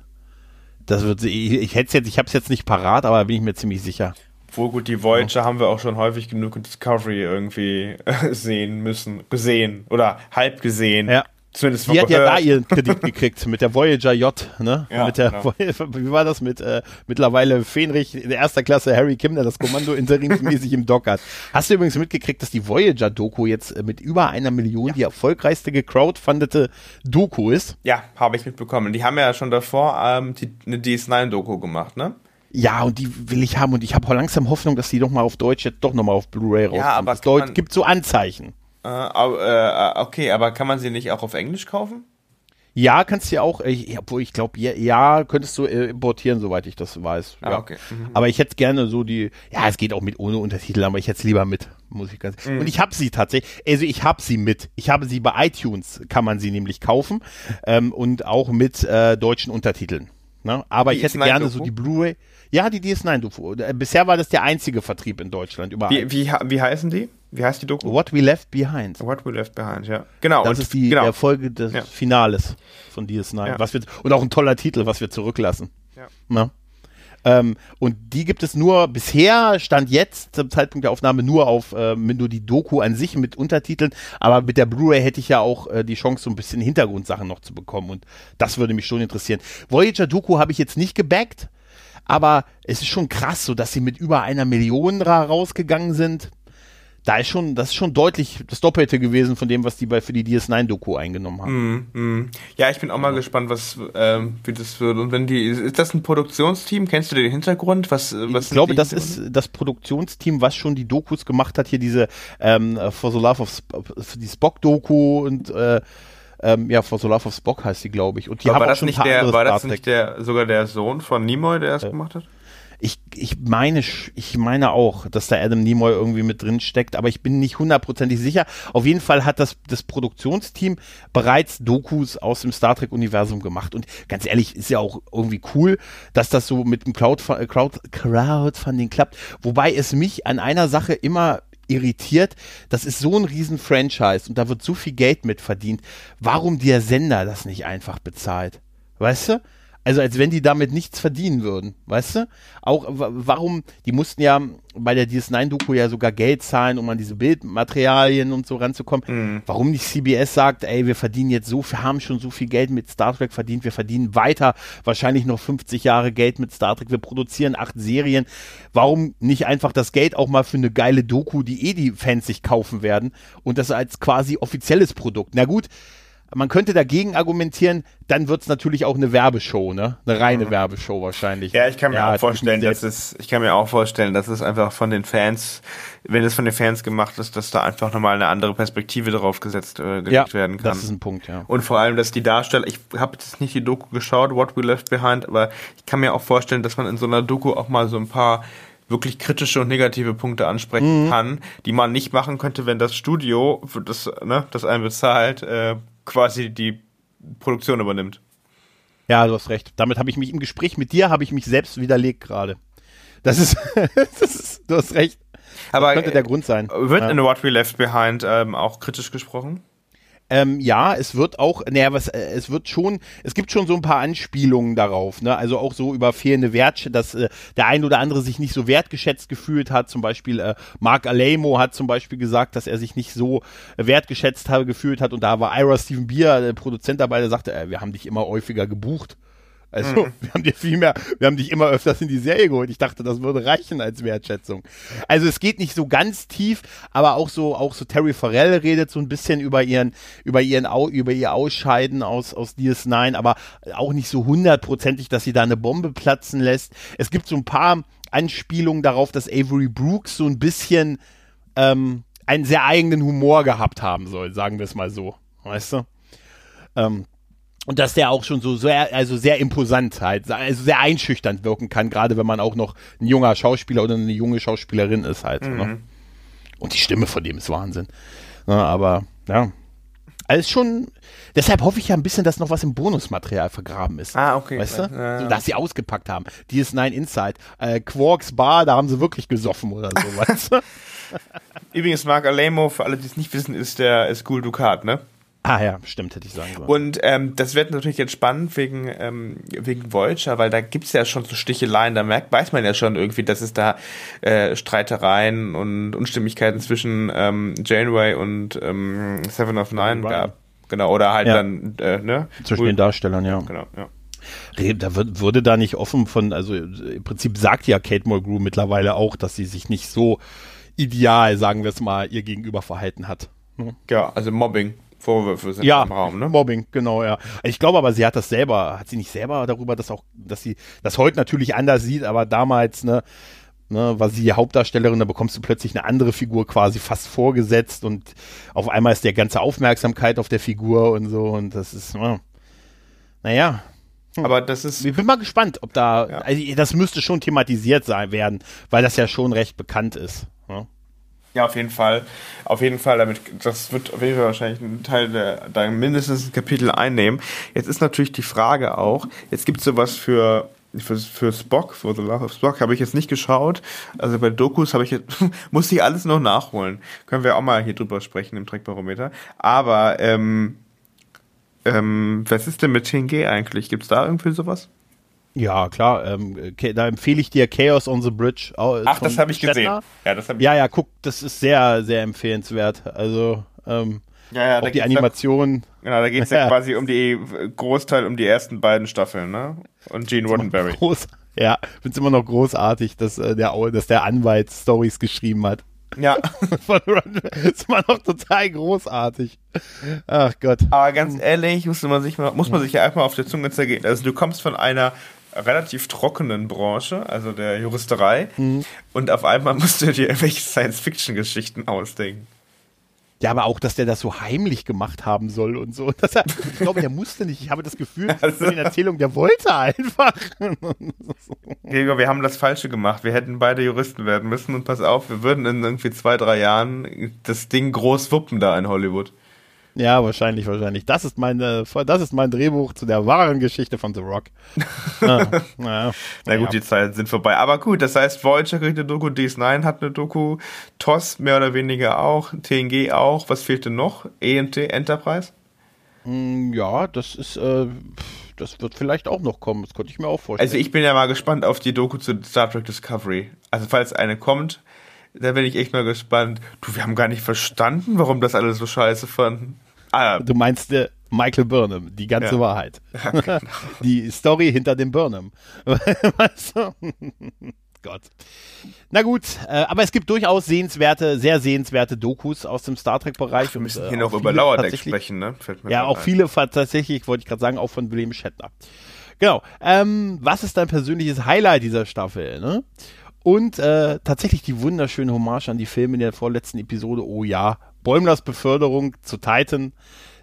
Das wird, ich, ich hätte jetzt, ich habe es jetzt nicht parat, aber bin ich mir ziemlich sicher. Wohl gut, die Voyager ja. haben wir auch schon häufig genug in Discovery irgendwie [LAUGHS] sehen müssen, gesehen oder halb gesehen. Ja. Zumindest Die hat ja da ihren [LAUGHS] Kredit gekriegt mit der Voyager J, ne? Ja, mit der, genau. [LAUGHS] wie war das mit äh, mittlerweile Fenrich in der erster Klasse Harry Kim, der das Kommando [LAUGHS] interimsmäßig im Dock hat. Hast du übrigens mitgekriegt, dass die Voyager Doku jetzt äh, mit über einer Million ja. die erfolgreichste gecrowdfundete Doku ist? Ja, habe ich mitbekommen. Die haben ja schon davor ähm, die, eine DS9 Doku gemacht, ne? Ja, und die will ich haben und ich habe langsam Hoffnung, dass die doch mal auf Deutsch jetzt doch noch mal auf Blu-ray rauskommt. Ja, aber es gibt so Anzeichen. Äh, äh, okay, aber kann man sie nicht auch auf Englisch kaufen? Ja, kannst du ja auch, ich, obwohl ich glaube, ja, ja, könntest du äh, importieren, soweit ich das weiß. Ah, ja. okay. Mhm. Aber ich hätte gerne so die, ja, es geht auch mit ohne Untertitel, aber ich hätte es lieber mit, muss ich ganz. Mhm. Und ich habe sie tatsächlich, also ich habe sie mit. Ich habe sie bei iTunes, kann man sie nämlich kaufen ähm, und auch mit äh, deutschen Untertiteln. Ne? Aber die ich hätte gerne so die Blu-ray. Ja, die DS9-Doku. Äh, bisher war das der einzige Vertrieb in Deutschland überall. Wie, wie, wie heißen die? Wie heißt die Doku? What We Left Behind. What We Left Behind, ja. Genau. Das und, ist die genau. Erfolge des ja. Finales von DS9. Ja. Was wir, und auch ein toller Titel, was wir zurücklassen. Ja. Na? Ähm, und die gibt es nur bisher, stand jetzt zum Zeitpunkt der Aufnahme nur auf, ähm, nur die Doku an sich mit Untertiteln. Aber mit der Blu-ray hätte ich ja auch äh, die Chance, so ein bisschen Hintergrundsachen noch zu bekommen. Und das würde mich schon interessieren. Voyager Doku habe ich jetzt nicht gebackt, aber es ist schon krass, so dass sie mit über einer Million rausgegangen sind da ist schon, das ist schon deutlich das Doppelte gewesen von dem, was die bei für die DS9-Doku eingenommen haben. Mm, mm. Ja, ich bin auch mal ja. gespannt, was ähm, wie das wird. Und wenn die, ist das ein Produktionsteam? Kennst du den Hintergrund? Was, was ich glaube, das ist das Produktionsteam, was schon die Dokus gemacht hat. Hier diese ähm, For the Love of Sp die Spock-Doku und äh, ähm, ja, For the Love of Spock heißt die, glaube ich. Und die Aber haben war das nicht der, war das nicht der sogar der Sohn von Nimoy, der das äh, gemacht hat? Ich, ich meine, ich meine auch, dass da Adam Nimoy irgendwie mit drin steckt, aber ich bin nicht hundertprozentig sicher. Auf jeden Fall hat das, das Produktionsteam bereits Dokus aus dem Star Trek Universum gemacht und ganz ehrlich, ist ja auch irgendwie cool, dass das so mit dem Crowd, Crowd, Crowdfunding klappt. Wobei es mich an einer Sache immer irritiert. Das ist so ein riesen Franchise und da wird so viel Geld mit verdient. Warum der Sender das nicht einfach bezahlt? Weißt du? Also als wenn die damit nichts verdienen würden, weißt du? Auch warum, die mussten ja bei der DS9-Doku ja sogar Geld zahlen, um an diese Bildmaterialien und so ranzukommen. Mhm. Warum nicht CBS sagt, ey, wir verdienen jetzt so, wir haben schon so viel Geld mit Star Trek verdient, wir verdienen weiter wahrscheinlich noch 50 Jahre Geld mit Star Trek, wir produzieren acht Serien. Warum nicht einfach das Geld auch mal für eine geile Doku, die eh die Fans sich kaufen werden und das als quasi offizielles Produkt? Na gut, man könnte dagegen argumentieren, dann wird es natürlich auch eine Werbeshow, ne? Eine reine mhm. Werbeshow wahrscheinlich. Ja, ich kann mir ja, auch vorstellen, dass es, ich kann mir auch vorstellen, dass es einfach von den Fans, wenn es von den Fans gemacht ist, dass da einfach nochmal eine andere Perspektive drauf gesetzt äh, ja, werden kann. Das ist ein Punkt, ja. Und vor allem, dass die Darsteller, ich habe jetzt nicht die Doku geschaut, What We Left Behind, aber ich kann mir auch vorstellen, dass man in so einer Doku auch mal so ein paar wirklich kritische und negative Punkte ansprechen mhm. kann, die man nicht machen könnte, wenn das Studio, das, ne, das einen bezahlt, äh, quasi die Produktion übernimmt. Ja, du hast recht. Damit habe ich mich im Gespräch mit dir habe ich mich selbst widerlegt gerade. Das ist, [LAUGHS] das ist, du hast recht. Aber das könnte der Grund sein. Wird ja. in What We Left Behind ähm, auch kritisch gesprochen? Ähm, ja, es wird auch, naja, was, äh, es wird schon, es gibt schon so ein paar Anspielungen darauf, ne? Also auch so über fehlende Wert, dass äh, der ein oder andere sich nicht so wertgeschätzt gefühlt hat. Zum Beispiel äh, Mark Alemo hat zum Beispiel gesagt, dass er sich nicht so wertgeschätzt habe, gefühlt hat. Und da war Ira Steven Beer, der Produzent dabei, der sagte, äh, wir haben dich immer häufiger gebucht. Also, mhm. wir haben dir viel mehr, wir haben dich immer öfters in die Serie geholt. Ich dachte, das würde reichen als Wertschätzung. Also, es geht nicht so ganz tief, aber auch so, auch so Terry Farrell redet so ein bisschen über ihren, über ihren, über ihr Ausscheiden aus, aus DS9, aber auch nicht so hundertprozentig, dass sie da eine Bombe platzen lässt. Es gibt so ein paar Anspielungen darauf, dass Avery Brooks so ein bisschen, ähm, einen sehr eigenen Humor gehabt haben soll, sagen wir es mal so. Weißt du? Ähm, und dass der auch schon so sehr, also sehr imposant halt, also sehr einschüchternd wirken kann, gerade wenn man auch noch ein junger Schauspieler oder eine junge Schauspielerin ist halt. Ne? Mhm. Ne? Und die Stimme von dem ist Wahnsinn. Ja, ne, aber ja, alles schon. Deshalb hoffe ich ja ein bisschen, dass noch was im Bonusmaterial vergraben ist. Ah, okay. Weißt du? Ja. So, dass sie ausgepackt haben. DS9 Inside. Äh, Quarks Bar, da haben sie wirklich gesoffen oder so, [LAUGHS] weißt du? Übrigens, Mark Alemo, für alle, die es nicht wissen, ist der ist Gul Dukat, ne? Ah ja, stimmt, hätte ich sagen sollen. Und ähm, das wird natürlich jetzt spannend wegen, ähm, wegen Voyager, weil da gibt's ja schon so Sticheleien, da merkt, weiß man ja schon irgendwie, dass es da äh, Streitereien und Unstimmigkeiten zwischen ähm, Janeway und ähm, Seven of Nine gab. Genau, oder halt ja. dann, äh, ne? Zwischen den Darstellern, ja. Genau, ja. Da wird, würde da nicht offen von, also im Prinzip sagt ja Kate Mulgrew mittlerweile auch, dass sie sich nicht so ideal, sagen wir es mal, ihr gegenüber verhalten hat. Ne? Ja, also Mobbing. Vorwürfe sind ja, im Raum, ne? Mobbing, genau, ja. Ich glaube aber, sie hat das selber, hat sie nicht selber darüber, dass auch, dass sie das heute natürlich anders sieht, aber damals, ne, ne, war sie Hauptdarstellerin, da bekommst du plötzlich eine andere Figur quasi fast vorgesetzt und auf einmal ist der ganze Aufmerksamkeit auf der Figur und so und das ist, ne, naja. Hm. Aber das ist. Ich bin mal gespannt, ob da, ja. also das müsste schon thematisiert sein werden, weil das ja schon recht bekannt ist. Ja, auf jeden Fall. Auf jeden Fall, damit, das wird auf jeden Fall wahrscheinlich einen Teil der, da mindestens ein Kapitel einnehmen. Jetzt ist natürlich die Frage auch, jetzt gibt es sowas für, für, für Spock, für The Love of Spock, habe ich jetzt nicht geschaut. Also bei Dokus habe ich jetzt, [LAUGHS] muss ich alles noch nachholen. Können wir auch mal hier drüber sprechen im Trackbarometer. Aber, ähm, ähm, was ist denn mit TNG eigentlich? Gibt es da irgendwie sowas? Ja, klar. Ähm, da empfehle ich dir Chaos on the Bridge. Ach, das habe ich Shatner. gesehen. Ja, das hab ich ja, ja, guck, das ist sehr, sehr empfehlenswert. Also, ähm, ja, ja, auch die Animation. Da, genau, da geht es ja, [LAUGHS] ja, quasi um die Großteil um die ersten beiden Staffeln, ne? Und Gene Roddenberry. Groß, ja, finde es immer noch großartig, dass, äh, der, dass der Anwalt Stories geschrieben hat. Ja. [LAUGHS] das ist immer noch total großartig. Ach Gott. Aber ganz ehrlich, muss man sich, mal, muss man sich ja einfach auf der Zunge zergehen. Also du kommst von einer relativ trockenen Branche, also der Juristerei. Mhm. Und auf einmal [LAUGHS] musst du dir irgendwelche Science-Fiction-Geschichten ausdenken. Ja, aber auch, dass der das so heimlich gemacht haben soll und so. [LAUGHS] Dass er, ich glaube, der musste nicht. Ich habe das Gefühl, also, in Erzählung, der wollte einfach. [LAUGHS] Gregor, wir haben das Falsche gemacht. Wir hätten beide Juristen werden müssen und pass auf, wir würden in irgendwie zwei, drei Jahren das Ding groß wuppen da in Hollywood. Ja, wahrscheinlich, wahrscheinlich. Das ist meine, das ist mein Drehbuch zu der wahren Geschichte von The Rock. [LAUGHS] ah, na, na gut, ja. die Zeiten sind vorbei. Aber gut, das heißt, Voyager kriegt eine Doku, DS9 hat eine Doku, TOS mehr oder weniger auch, TNG auch. Was fehlt denn noch? ENT, Enterprise? Mm, ja, das ist, äh, das wird vielleicht auch noch kommen. Das könnte ich mir auch vorstellen. Also ich bin ja mal gespannt auf die Doku zu Star Trek Discovery. Also falls eine kommt, da bin ich echt mal gespannt. Du, wir haben gar nicht verstanden, warum das alle so scheiße fanden. Ah, du meinst äh, Michael Burnham, die ganze ja. Wahrheit. [LAUGHS] Ja, genau. [LAUGHS] die Story hinter dem Burnham. [LAUGHS] weißt du? Gott. Na gut, äh, aber es gibt durchaus sehenswerte, sehr sehenswerte Dokus aus dem Star Trek-Bereich. Wir müssen hier äh, noch über Lower sprechen, ne? ja, auch ein. viele tatsächlich, wollte ich gerade sagen, auch von William Shatner. Genau. Ähm, was ist dein persönliches Highlight dieser Staffel? Ne? Und äh, tatsächlich die wunderschöne Hommage an die Filme in der vorletzten Episode. Oh ja, Bäumlers Beförderung zu Titan.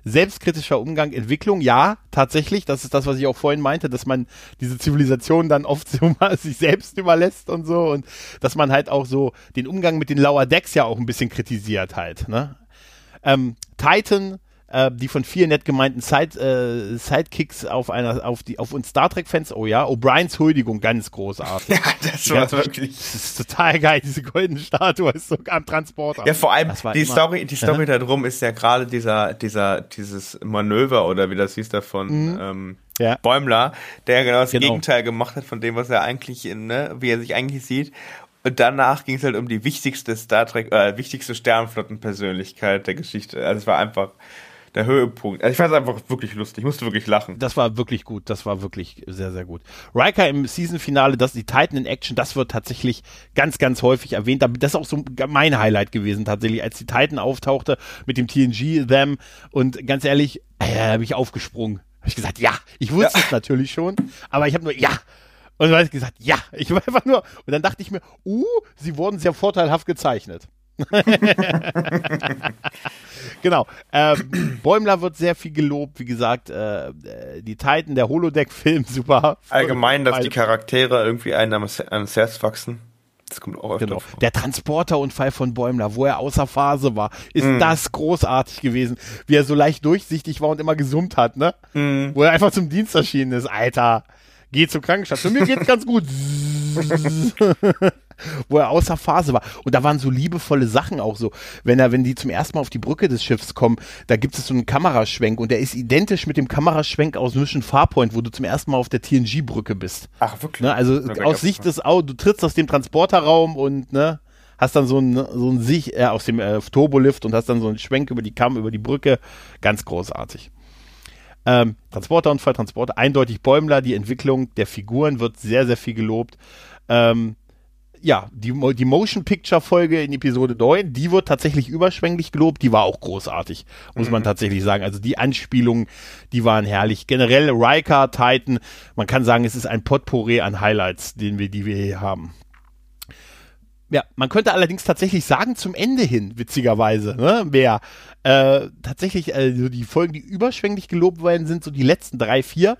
Selbstkritischer Umgang, Entwicklung, ja, tatsächlich. Das ist das, was ich auch vorhin meinte, dass man diese Zivilisation dann oft so [LAUGHS] mal sich selbst überlässt und so und dass man halt auch so den Umgang mit den Lower Decks ja auch ein bisschen kritisiert halt. Ne? Ähm, Titan äh, die von vielen nett gemeinten Side, äh, Sidekicks auf einer, auf die, auf uns Star Trek-Fans, oh ja, O'Briens Huldigung, ganz großartig. [LAUGHS] Ja, das war ja, wirklich. Das ist total geil, diese goldene Statue ist so am Transporter. Ja, vor allem, die Story, die Story da drum ist ja gerade dieser, dieser, dieses Manöver oder wie das hieß da von, mhm. ähm, ja. Bäumler, der genau das genau. Gegenteil gemacht hat von dem, was er eigentlich in, ne, wie er sich eigentlich sieht. Und danach ging es halt um die wichtigste Star Trek, äh, wichtigste Sternflottenpersönlichkeit der Geschichte. Also es war einfach, der Höhepunkt. Also ich fand es einfach wirklich lustig. Ich musste wirklich lachen. Das war wirklich gut. Das war wirklich sehr, sehr gut. Riker im Season-Finale, das die Titan in Action, das wird tatsächlich ganz, ganz häufig erwähnt. Das ist auch so mein Highlight gewesen, tatsächlich, als die Titan auftauchte mit dem TNG, Them. Und ganz ehrlich, äh, habe ich aufgesprungen. Habe ich gesagt, ja, ich wusste ja. es natürlich schon, aber ich habe nur, ja, und dann habe ich gesagt, ja, ich war einfach nur, und dann dachte ich mir, uh, sie wurden sehr vorteilhaft gezeichnet. [LAUGHS] [LAUGHS] genau. Ähm, [CLEARS THROAT] Bäumler wird sehr viel gelobt. Wie gesagt, äh, äh die Titan, der Holodeck-Film, [LAUGHS] super. Allgemein, dass die Charaktere irgendwie einen ans Herz wachsen. Das kommt auch öfter genau. vor. Der Transporterunfall von Bäumler, wo er außer Phase war, ist mm. das großartig gewesen. Wie er so leicht durchsichtig war und immer gesummt hat, ne? Mm. Wo er einfach zum Dienst erschienen ist. Alter, geh zur Krankenstation. Mir geht's ganz gut. [LAUGHS] wo er außer Phase war. Und da waren so liebevolle Sachen auch so. Wenn er, wenn die zum ersten Mal auf die Brücke des Schiffs kommen, da gibt es so einen Kameraschwenk und der ist identisch mit dem Kameraschwenk aus Mission Farpoint, wo du zum ersten Mal auf der TNG-Brücke bist. Ach, wirklich? Ne? Also ja, aus Sicht des Autos, du trittst aus dem Transporterraum und, ne, hast dann so ein, so ein Sich, äh, aus dem äh, Turbolift und hast dann so einen Schwenk über die Kamm, über die Brücke. Ganz großartig. Ähm, Transporterunfall, Transporter, eindeutig Bäumler, die Entwicklung der Figuren wird sehr, sehr viel gelobt. Ähm, ja, die, die Motion Picture Folge in Episode 9, die wird tatsächlich überschwänglich gelobt, die war auch großartig, muss mhm. man tatsächlich sagen. Also die Anspielungen, die waren herrlich. Generell Riker, Titan, man kann sagen, es ist ein Potpourri an Highlights, den wir, die wir hier haben. Ja, man könnte allerdings tatsächlich sagen, zum Ende hin, witzigerweise, ne, wer äh, tatsächlich äh, so die Folgen, die überschwänglich gelobt werden, sind so die letzten drei, vier.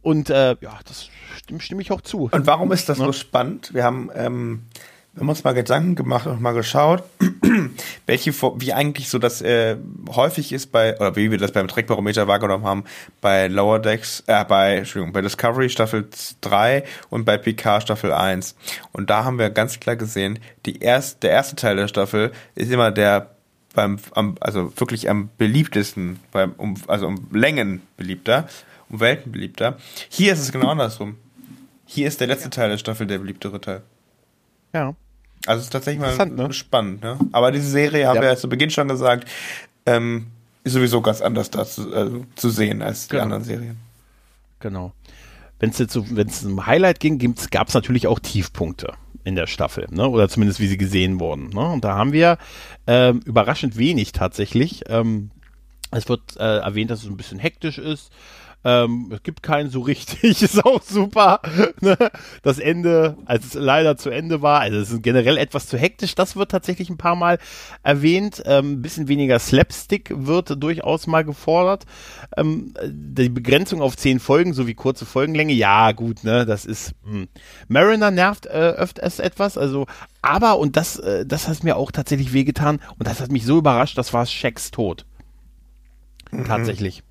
Und äh, ja, das stimme, stimme ich auch zu. Und warum ist das ja. so spannend? Wir haben, ähm, wir haben uns mal Gedanken gemacht und mal geschaut, [CLEARS THROAT] welche, wie eigentlich so das äh, häufig ist bei, oder wie wir das beim Trackbarometer wahrgenommen haben, bei Lower Decks, äh, bei, Entschuldigung, bei Discovery Staffel 3 und bei PK Staffel 1. Und da haben wir ganz klar gesehen, die erst, der erste Teil der Staffel ist immer der beim, am, also wirklich am beliebtesten, beim, um, also um Längen beliebter, um Welten beliebter. Hier ist es genau andersrum. Hier ist der letzte Teil der Staffel der beliebtere Teil. Ja. Also es ist tatsächlich mal ne? spannend, ne? Aber diese Serie, haben ja. wir ja zu Beginn schon gesagt, ähm, ist sowieso ganz anders da zu, äh, zu sehen als genau. die anderen Serien. Genau. Wenn es jetzt wenn es um Highlight ging, gab es natürlich auch Tiefpunkte in der Staffel, ne? Oder zumindest wie sie gesehen wurden. Ne? Und da haben wir ähm, überraschend wenig tatsächlich. Ähm, es wird äh, erwähnt, dass es ein bisschen hektisch ist. Ähm, es gibt keinen so richtig, [LAUGHS] ist auch super. Ne? Das Ende, als es leider zu Ende war, also es ist generell etwas zu hektisch, das wird tatsächlich ein paar Mal erwähnt. Ähm, ein bisschen weniger Slapstick wird durchaus mal gefordert. Ähm, die Begrenzung auf zehn Folgen sowie kurze Folgenlänge, ja gut, ne, das ist. Mh. Hm. Mariner nervt äh, öfters etwas, also aber, und das, äh, das hat mir auch tatsächlich wehgetan und das hat mich so überrascht, das war Shacks Tod. Mhm. Tatsächlich.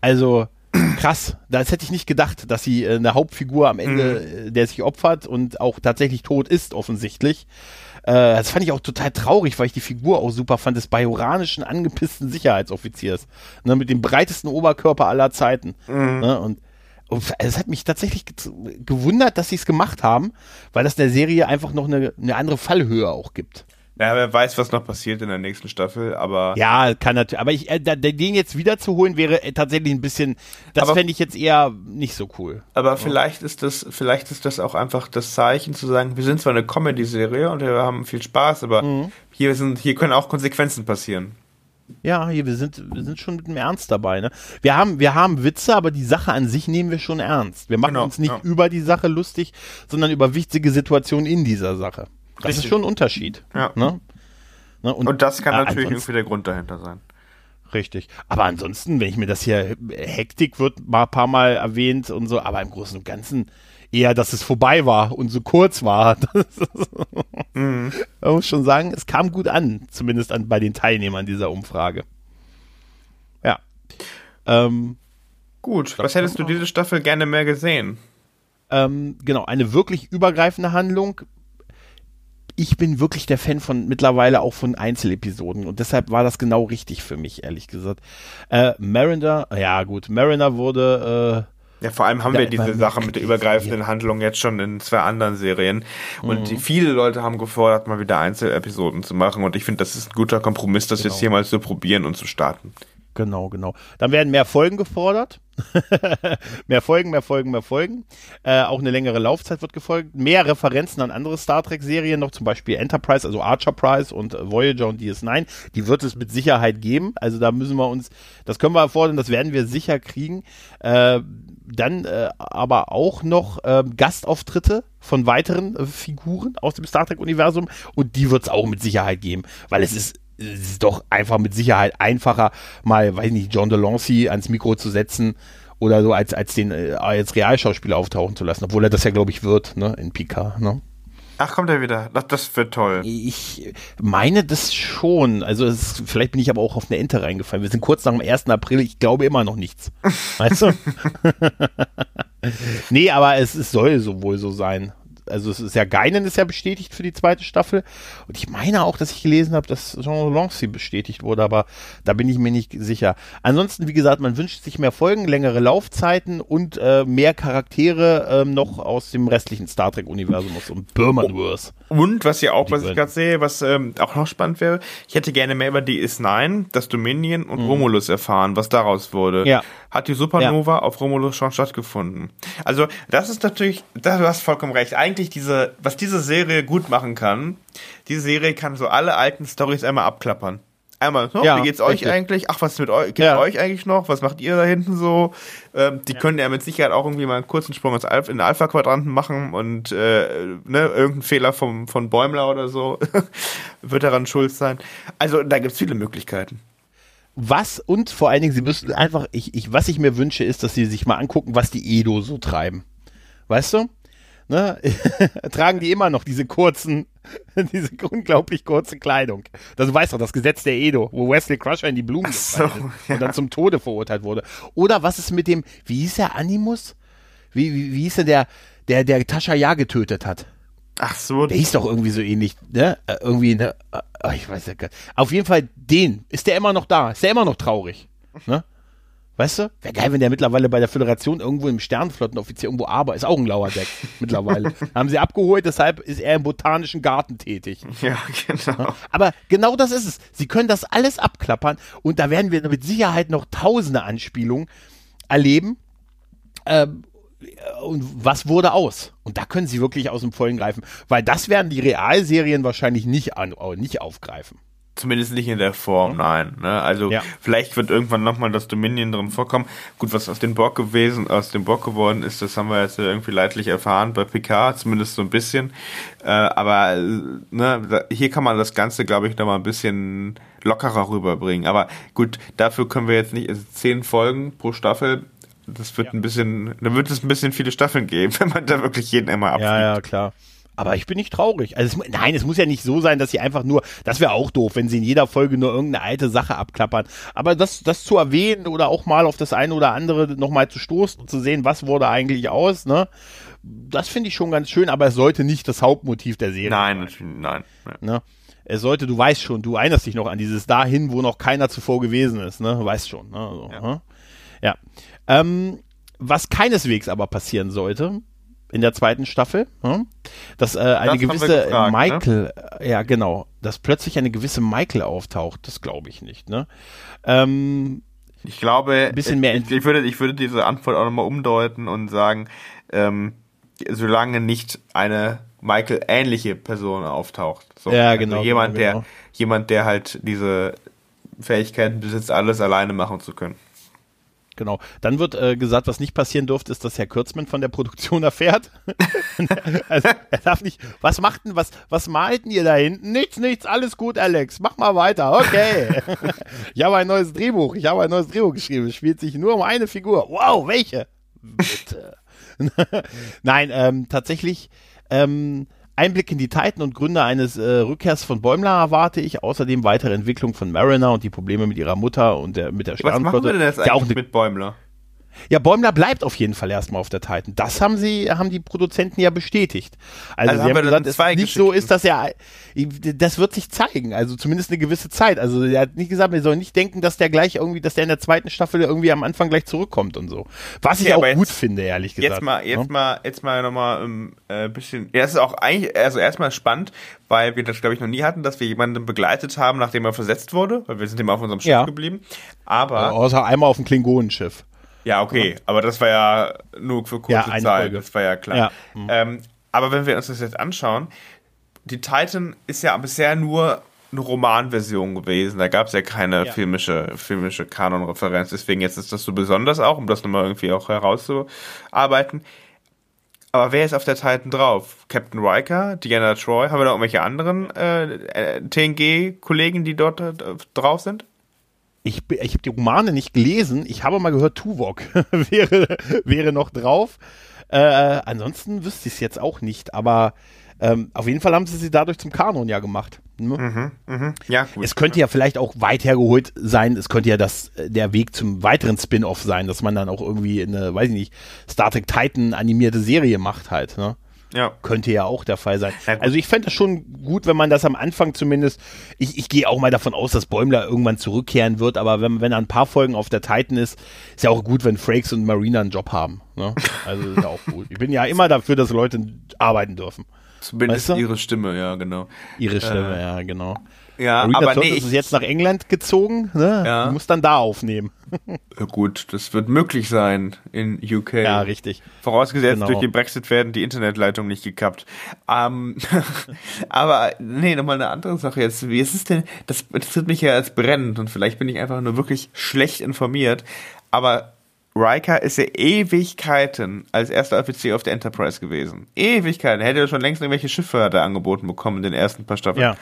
Also, krass. Das hätte ich nicht gedacht, dass sie äh, eine Hauptfigur am Ende, mhm. der sich opfert und auch tatsächlich tot ist, offensichtlich. Äh, das fand ich auch total traurig, weil ich die Figur auch super fand, des bajoranischen, angepissten Sicherheitsoffiziers. Ne, mit dem breitesten Oberkörper aller Zeiten. Mhm. Ne, und es hat mich tatsächlich gewundert, dass sie es gemacht haben, weil das der Serie einfach noch eine, eine andere Fallhöhe auch gibt. Ja, wer weiß, was noch passiert in der nächsten Staffel, aber. Ja, kann natürlich. Aber ich, äh, den jetzt wiederzuholen wäre äh, tatsächlich ein bisschen, das fände ich jetzt eher nicht so cool. Aber vielleicht ist das, vielleicht ist das auch einfach das Zeichen zu sagen, wir sind zwar eine Comedy-Serie und wir haben viel Spaß, aber mhm. hier sind, hier können auch Konsequenzen passieren. Ja, hier, wir sind, wir sind schon mit dem Ernst dabei, ne? Wir haben, wir haben Witze, aber die Sache an sich nehmen wir schon ernst. Wir machen genau, uns nicht ja. über die Sache lustig, sondern über wichtige Situationen in dieser Sache. Das Richtig. ist schon ein Unterschied. Ja. Ne? Ne? Und, und, das kann äh, natürlich irgendwie der Grund dahinter sein. Richtig. Aber ansonsten, wenn ich mir das hier, Hektik wird mal ein paar Mal erwähnt und so, aber im Großen und Ganzen eher, dass es vorbei war und so kurz war. [LAUGHS] mhm. Man muss schon sagen, es kam gut an, zumindest an, bei den Teilnehmern dieser Umfrage. Ja. Ähm, gut, was hättest du diese Staffel gerne mehr gesehen? Ähm, genau, eine wirklich übergreifende Handlung ich bin wirklich der Fan von mittlerweile auch von Einzelepisoden und deshalb war das genau richtig für mich, ehrlich gesagt. Äh, Mariner, ja gut, Mariner wurde äh, ja, vor allem haben wir diese Sache mit der übergreifenden ja. Handlung jetzt schon in zwei anderen Serien. Und mhm. die, viele Leute haben gefordert, mal wieder Einzelepisoden zu machen. Und ich finde, das ist ein guter Kompromiss, das genau. jetzt hier mal zu probieren und zu starten. Genau, genau. Dann werden mehr Folgen gefordert. [LAUGHS] mehr Folgen, mehr Folgen, mehr Folgen. Äh, auch eine längere Laufzeit wird gefolgt. Mehr Referenzen an andere Star Trek-Serien, noch zum Beispiel Enterprise, also Archer Prize und Voyager und DS9. Die wird es mit Sicherheit geben. Also da müssen wir uns, das können wir erfordern, das werden wir sicher kriegen. Äh, dann äh, aber auch noch äh, Gastauftritte von weiteren äh, Figuren aus dem Star Trek-Universum und die wird es auch mit Sicherheit geben, weil es ist ist doch einfach mit Sicherheit einfacher, mal, weiß nicht, John Delancey ans Mikro zu setzen oder so, als, als den äh, als Realschauspieler auftauchen zu lassen, obwohl er das ja, glaube ich, wird, ne, in Picard, ne? Ach, kommt er wieder. Das, das wird toll. Ich meine das schon. Also ist, vielleicht bin ich aber auch auf eine Ente reingefallen. Wir sind kurz nach dem 1. April. Ich glaube immer noch nichts. Weißt du? [LAUGHS] [LAUGHS] nee, aber es, es soll so wohl so sein also es ist ja Geinen ist ja bestätigt für die zweite Staffel. Und ich meine auch, dass ich gelesen habe, dass Jean Lancy bestätigt wurde, aber da bin ich mir nicht sicher. Ansonsten, wie gesagt, man wünscht sich mehr Folgen, längere Laufzeiten und äh, mehr Charaktere äh, noch aus dem restlichen Star Trek-Universum, aus dem Burmanverse. Und was ja auch, was ich gerade sehe, was ähm, auch noch spannend wäre, ich hätte gerne mehr über DS9, das Dominion und mhm. Romulus erfahren, was daraus wurde. Ja. Hat die Supernova ja. auf Romulus schon stattgefunden? Also, das ist natürlich, da, du hast vollkommen recht. Eigentlich diese, was diese Serie gut machen kann, diese Serie kann so alle alten Stories einmal abklappern. Einmal, so, ja, wie geht's euch richtig. eigentlich? Ach, was ist mit euch? Geht's ja. euch eigentlich noch? Was macht ihr da hinten so? Ähm, die ja. können ja mit Sicherheit auch irgendwie mal einen kurzen Sprung ins Alpha, in den Alpha-Quadranten machen und äh, ne, irgendein Fehler vom, von Bäumler oder so [LAUGHS] wird daran schuld sein. Also da gibt's viele Möglichkeiten. Was und vor allen Dingen, sie müssen einfach, ich, ich, was ich mir wünsche, ist, dass sie sich mal angucken, was die Edo so treiben. Weißt du? Ne? [LAUGHS] Tragen die immer noch diese kurzen [LAUGHS] diese unglaublich kurze Kleidung. Das, du weißt doch, das Gesetz der Edo, wo Wesley Crusher in die Blumen so, ja. und dann zum Tode verurteilt wurde. Oder was ist mit dem, wie hieß der Animus? Wie, wie, wie hieß der, der, der, der Tascha Ja getötet hat? Ach so. Der hieß doch irgendwie so ähnlich, ne? Äh, irgendwie, ne? Äh, ich weiß ja gar nicht. Auf jeden Fall den. Ist der immer noch da? Ist der immer noch traurig? Ne? Weißt du? Wäre geil, wenn der mittlerweile bei der Föderation irgendwo im Sternenflottenoffizier irgendwo arbeitet. Ist auch ein lauer Deck [LAUGHS] mittlerweile. Haben sie abgeholt, deshalb ist er im botanischen Garten tätig. Ja, genau. Aber genau das ist es. Sie können das alles abklappern und da werden wir mit Sicherheit noch tausende Anspielungen erleben. Ähm, und was wurde aus? Und da können sie wirklich aus dem Vollen greifen, weil das werden die Realserien wahrscheinlich nicht, an, nicht aufgreifen. Zumindest nicht in der Form, nein. Ne? Also ja. vielleicht wird irgendwann nochmal das Dominion drin vorkommen. Gut, was aus dem Borg gewesen, aus dem Borg geworden ist, das haben wir jetzt irgendwie leidlich erfahren bei Picard, zumindest so ein bisschen. Äh, aber ne, hier kann man das Ganze, glaube ich, nochmal ein bisschen lockerer rüberbringen. Aber gut, dafür können wir jetzt nicht also zehn Folgen pro Staffel. Das wird ja. ein bisschen, da wird es ein bisschen viele Staffeln geben, [LAUGHS] wenn man da wirklich jeden einmal abfliegt. Ja, ja, klar. Aber ich bin nicht traurig. Also es, nein, es muss ja nicht so sein, dass sie einfach nur, das wäre auch doof, wenn sie in jeder Folge nur irgendeine alte Sache abklappern. Aber das, das zu erwähnen oder auch mal auf das eine oder andere nochmal zu stoßen und zu sehen, was wurde eigentlich aus, ne? Das finde ich schon ganz schön, aber es sollte nicht das Hauptmotiv der Serie nein, sein. Nein, nein. Ne? Es sollte, du weißt schon, du erinnerst dich noch an dieses dahin, wo noch keiner zuvor gewesen ist, ne? Weißt schon, ne? Also, ja. Ne? ja. Ähm, was keineswegs aber passieren sollte, in der zweiten Staffel, hm? dass äh, eine das gewisse gefragt, ne? Michael, ne? ja genau, dass plötzlich eine gewisse Michael auftaucht, das glaube ich nicht. Ne? Ähm, ich glaube, bisschen mehr ich, ich, würde, ich würde diese Antwort auch nochmal umdeuten und sagen, ähm, solange nicht eine Michael-ähnliche Person auftaucht. So, ja, also genau. Jemand, genau, der, jemand, der halt diese Fähigkeiten besitzt, alles alleine machen zu können. Genau. Dann wird äh, gesagt, was nicht passieren durfte, ist, dass Herr Kürzmann von der Produktion [LAUGHS] erfährt. [LAUGHS] also, er darf nicht. Was macht denn, was, was malten ihr da hinten? Nichts, nichts, alles gut, Alex. Mach mal weiter. Okay. [LAUGHS] ich habe ein neues Drehbuch. Ich habe ein neues Drehbuch geschrieben. Es spielt sich nur um eine Figur. Wow, welche? Bitte. Nein, ähm, tatsächlich. Ähm, Einblick in die Titan und Gründe eines äh, Rückkehrs von Bäumler erwarte ich. Außerdem weitere Entwicklung von Mariner und die Probleme mit ihrer Mutter und der, mit der Sternflotte. Was machen wir denn jetzt eigentlich auch mit Bäumler? Ja, Bäumler bleibt auf jeden Fall erstmal auf der Titan. Das haben sie, haben die Produzenten ja bestätigt. Also, also sie haben, haben gesagt, es nicht so ist, dass er, das wird sich zeigen. Also zumindest eine gewisse Zeit. Also er hat nicht gesagt, wir sollen nicht denken, dass der gleich irgendwie, dass der in der zweiten Staffel irgendwie am Anfang gleich zurückkommt und so. Was ich auch jetzt, gut finde, ehrlich gesagt. Jetzt mal, jetzt ja? mal, jetzt mal nochmal ein ähm, äh, bisschen, ja, es ist auch eigentlich, also erstmal spannend, weil wir das glaube ich noch nie hatten, dass wir jemanden begleitet haben, nachdem er versetzt wurde, weil wir sind immer auf unserem Schiff ja. geblieben. Aber. außer einmal auf dem Klingonenschiff. Ja, okay, aber das war ja nur für kurze ja, Zeit, Folge. das war ja klar. Ja. Mhm. Ähm, aber wenn wir uns das jetzt anschauen, die Titan ist ja bisher nur eine Romanversion gewesen. Da gab es ja keine ja. filmische, filmische Kanon-Referenz. Deswegen jetzt ist das so besonders auch, um das nochmal irgendwie auch herauszuarbeiten. Aber wer ist auf der Titan drauf? Captain Riker, Diana Troy? Haben wir da irgendwelche anderen äh, äh TNG-Kollegen, die dort äh, drauf sind? Ich, ich habe die Romane nicht gelesen. Ich habe mal gehört, Tuvok [LAUGHS] wäre, wäre noch drauf. Äh, ansonsten wüsste ich es jetzt auch nicht, aber ähm, auf jeden Fall haben sie sie dadurch zum Kanon ja gemacht. Ne? Mhm, mh. Ja, gut. Es könnte ja vielleicht auch weit hergeholt sein, es könnte ja das, äh, der Weg zum weiteren Spin-off sein, dass man dann auch irgendwie eine, weiß ich nicht, Star Trek Titan animierte Serie macht halt. Ne? Ja. Könnte ja auch der Fall sein. Also ich fände es schon gut, wenn man das am Anfang zumindest, ich, ich gehe auch mal davon aus, dass Bäumler irgendwann zurückkehren wird, aber wenn, wenn er ein paar Folgen auf der Titan ist, ist ja auch gut, wenn Frakes und Marina einen Job haben. Ne? Also ist ja auch gut. Ich bin ja [LAUGHS] immer dafür, dass Leute arbeiten dürfen. Zumindest weißt du? ihre Stimme, ja, genau. Ihre Stimme, äh, ja, genau. Ja, Marina aber Todd nee, ist jetzt nach England gezogen, ne? Ja. Du musst dann da aufnehmen. Ja, gut, das wird möglich sein in UK. Ja, richtig. Vorausgesetzt, genau. durch den Brexit werden die Internetleitungen nicht gekappt. Ähm, [LAUGHS] aber nee, nochmal eine andere Sache jetzt. Wie ist es denn? Das interessiert mich ja als brennend und vielleicht bin ich einfach nur wirklich schlecht informiert. Aber Riker ist ja Ewigkeiten als erster Offizier auf der Enterprise gewesen. Ewigkeiten. Er hätte schon längst irgendwelche Schiffe da angeboten bekommen in den ersten paar Staffeln. Ja.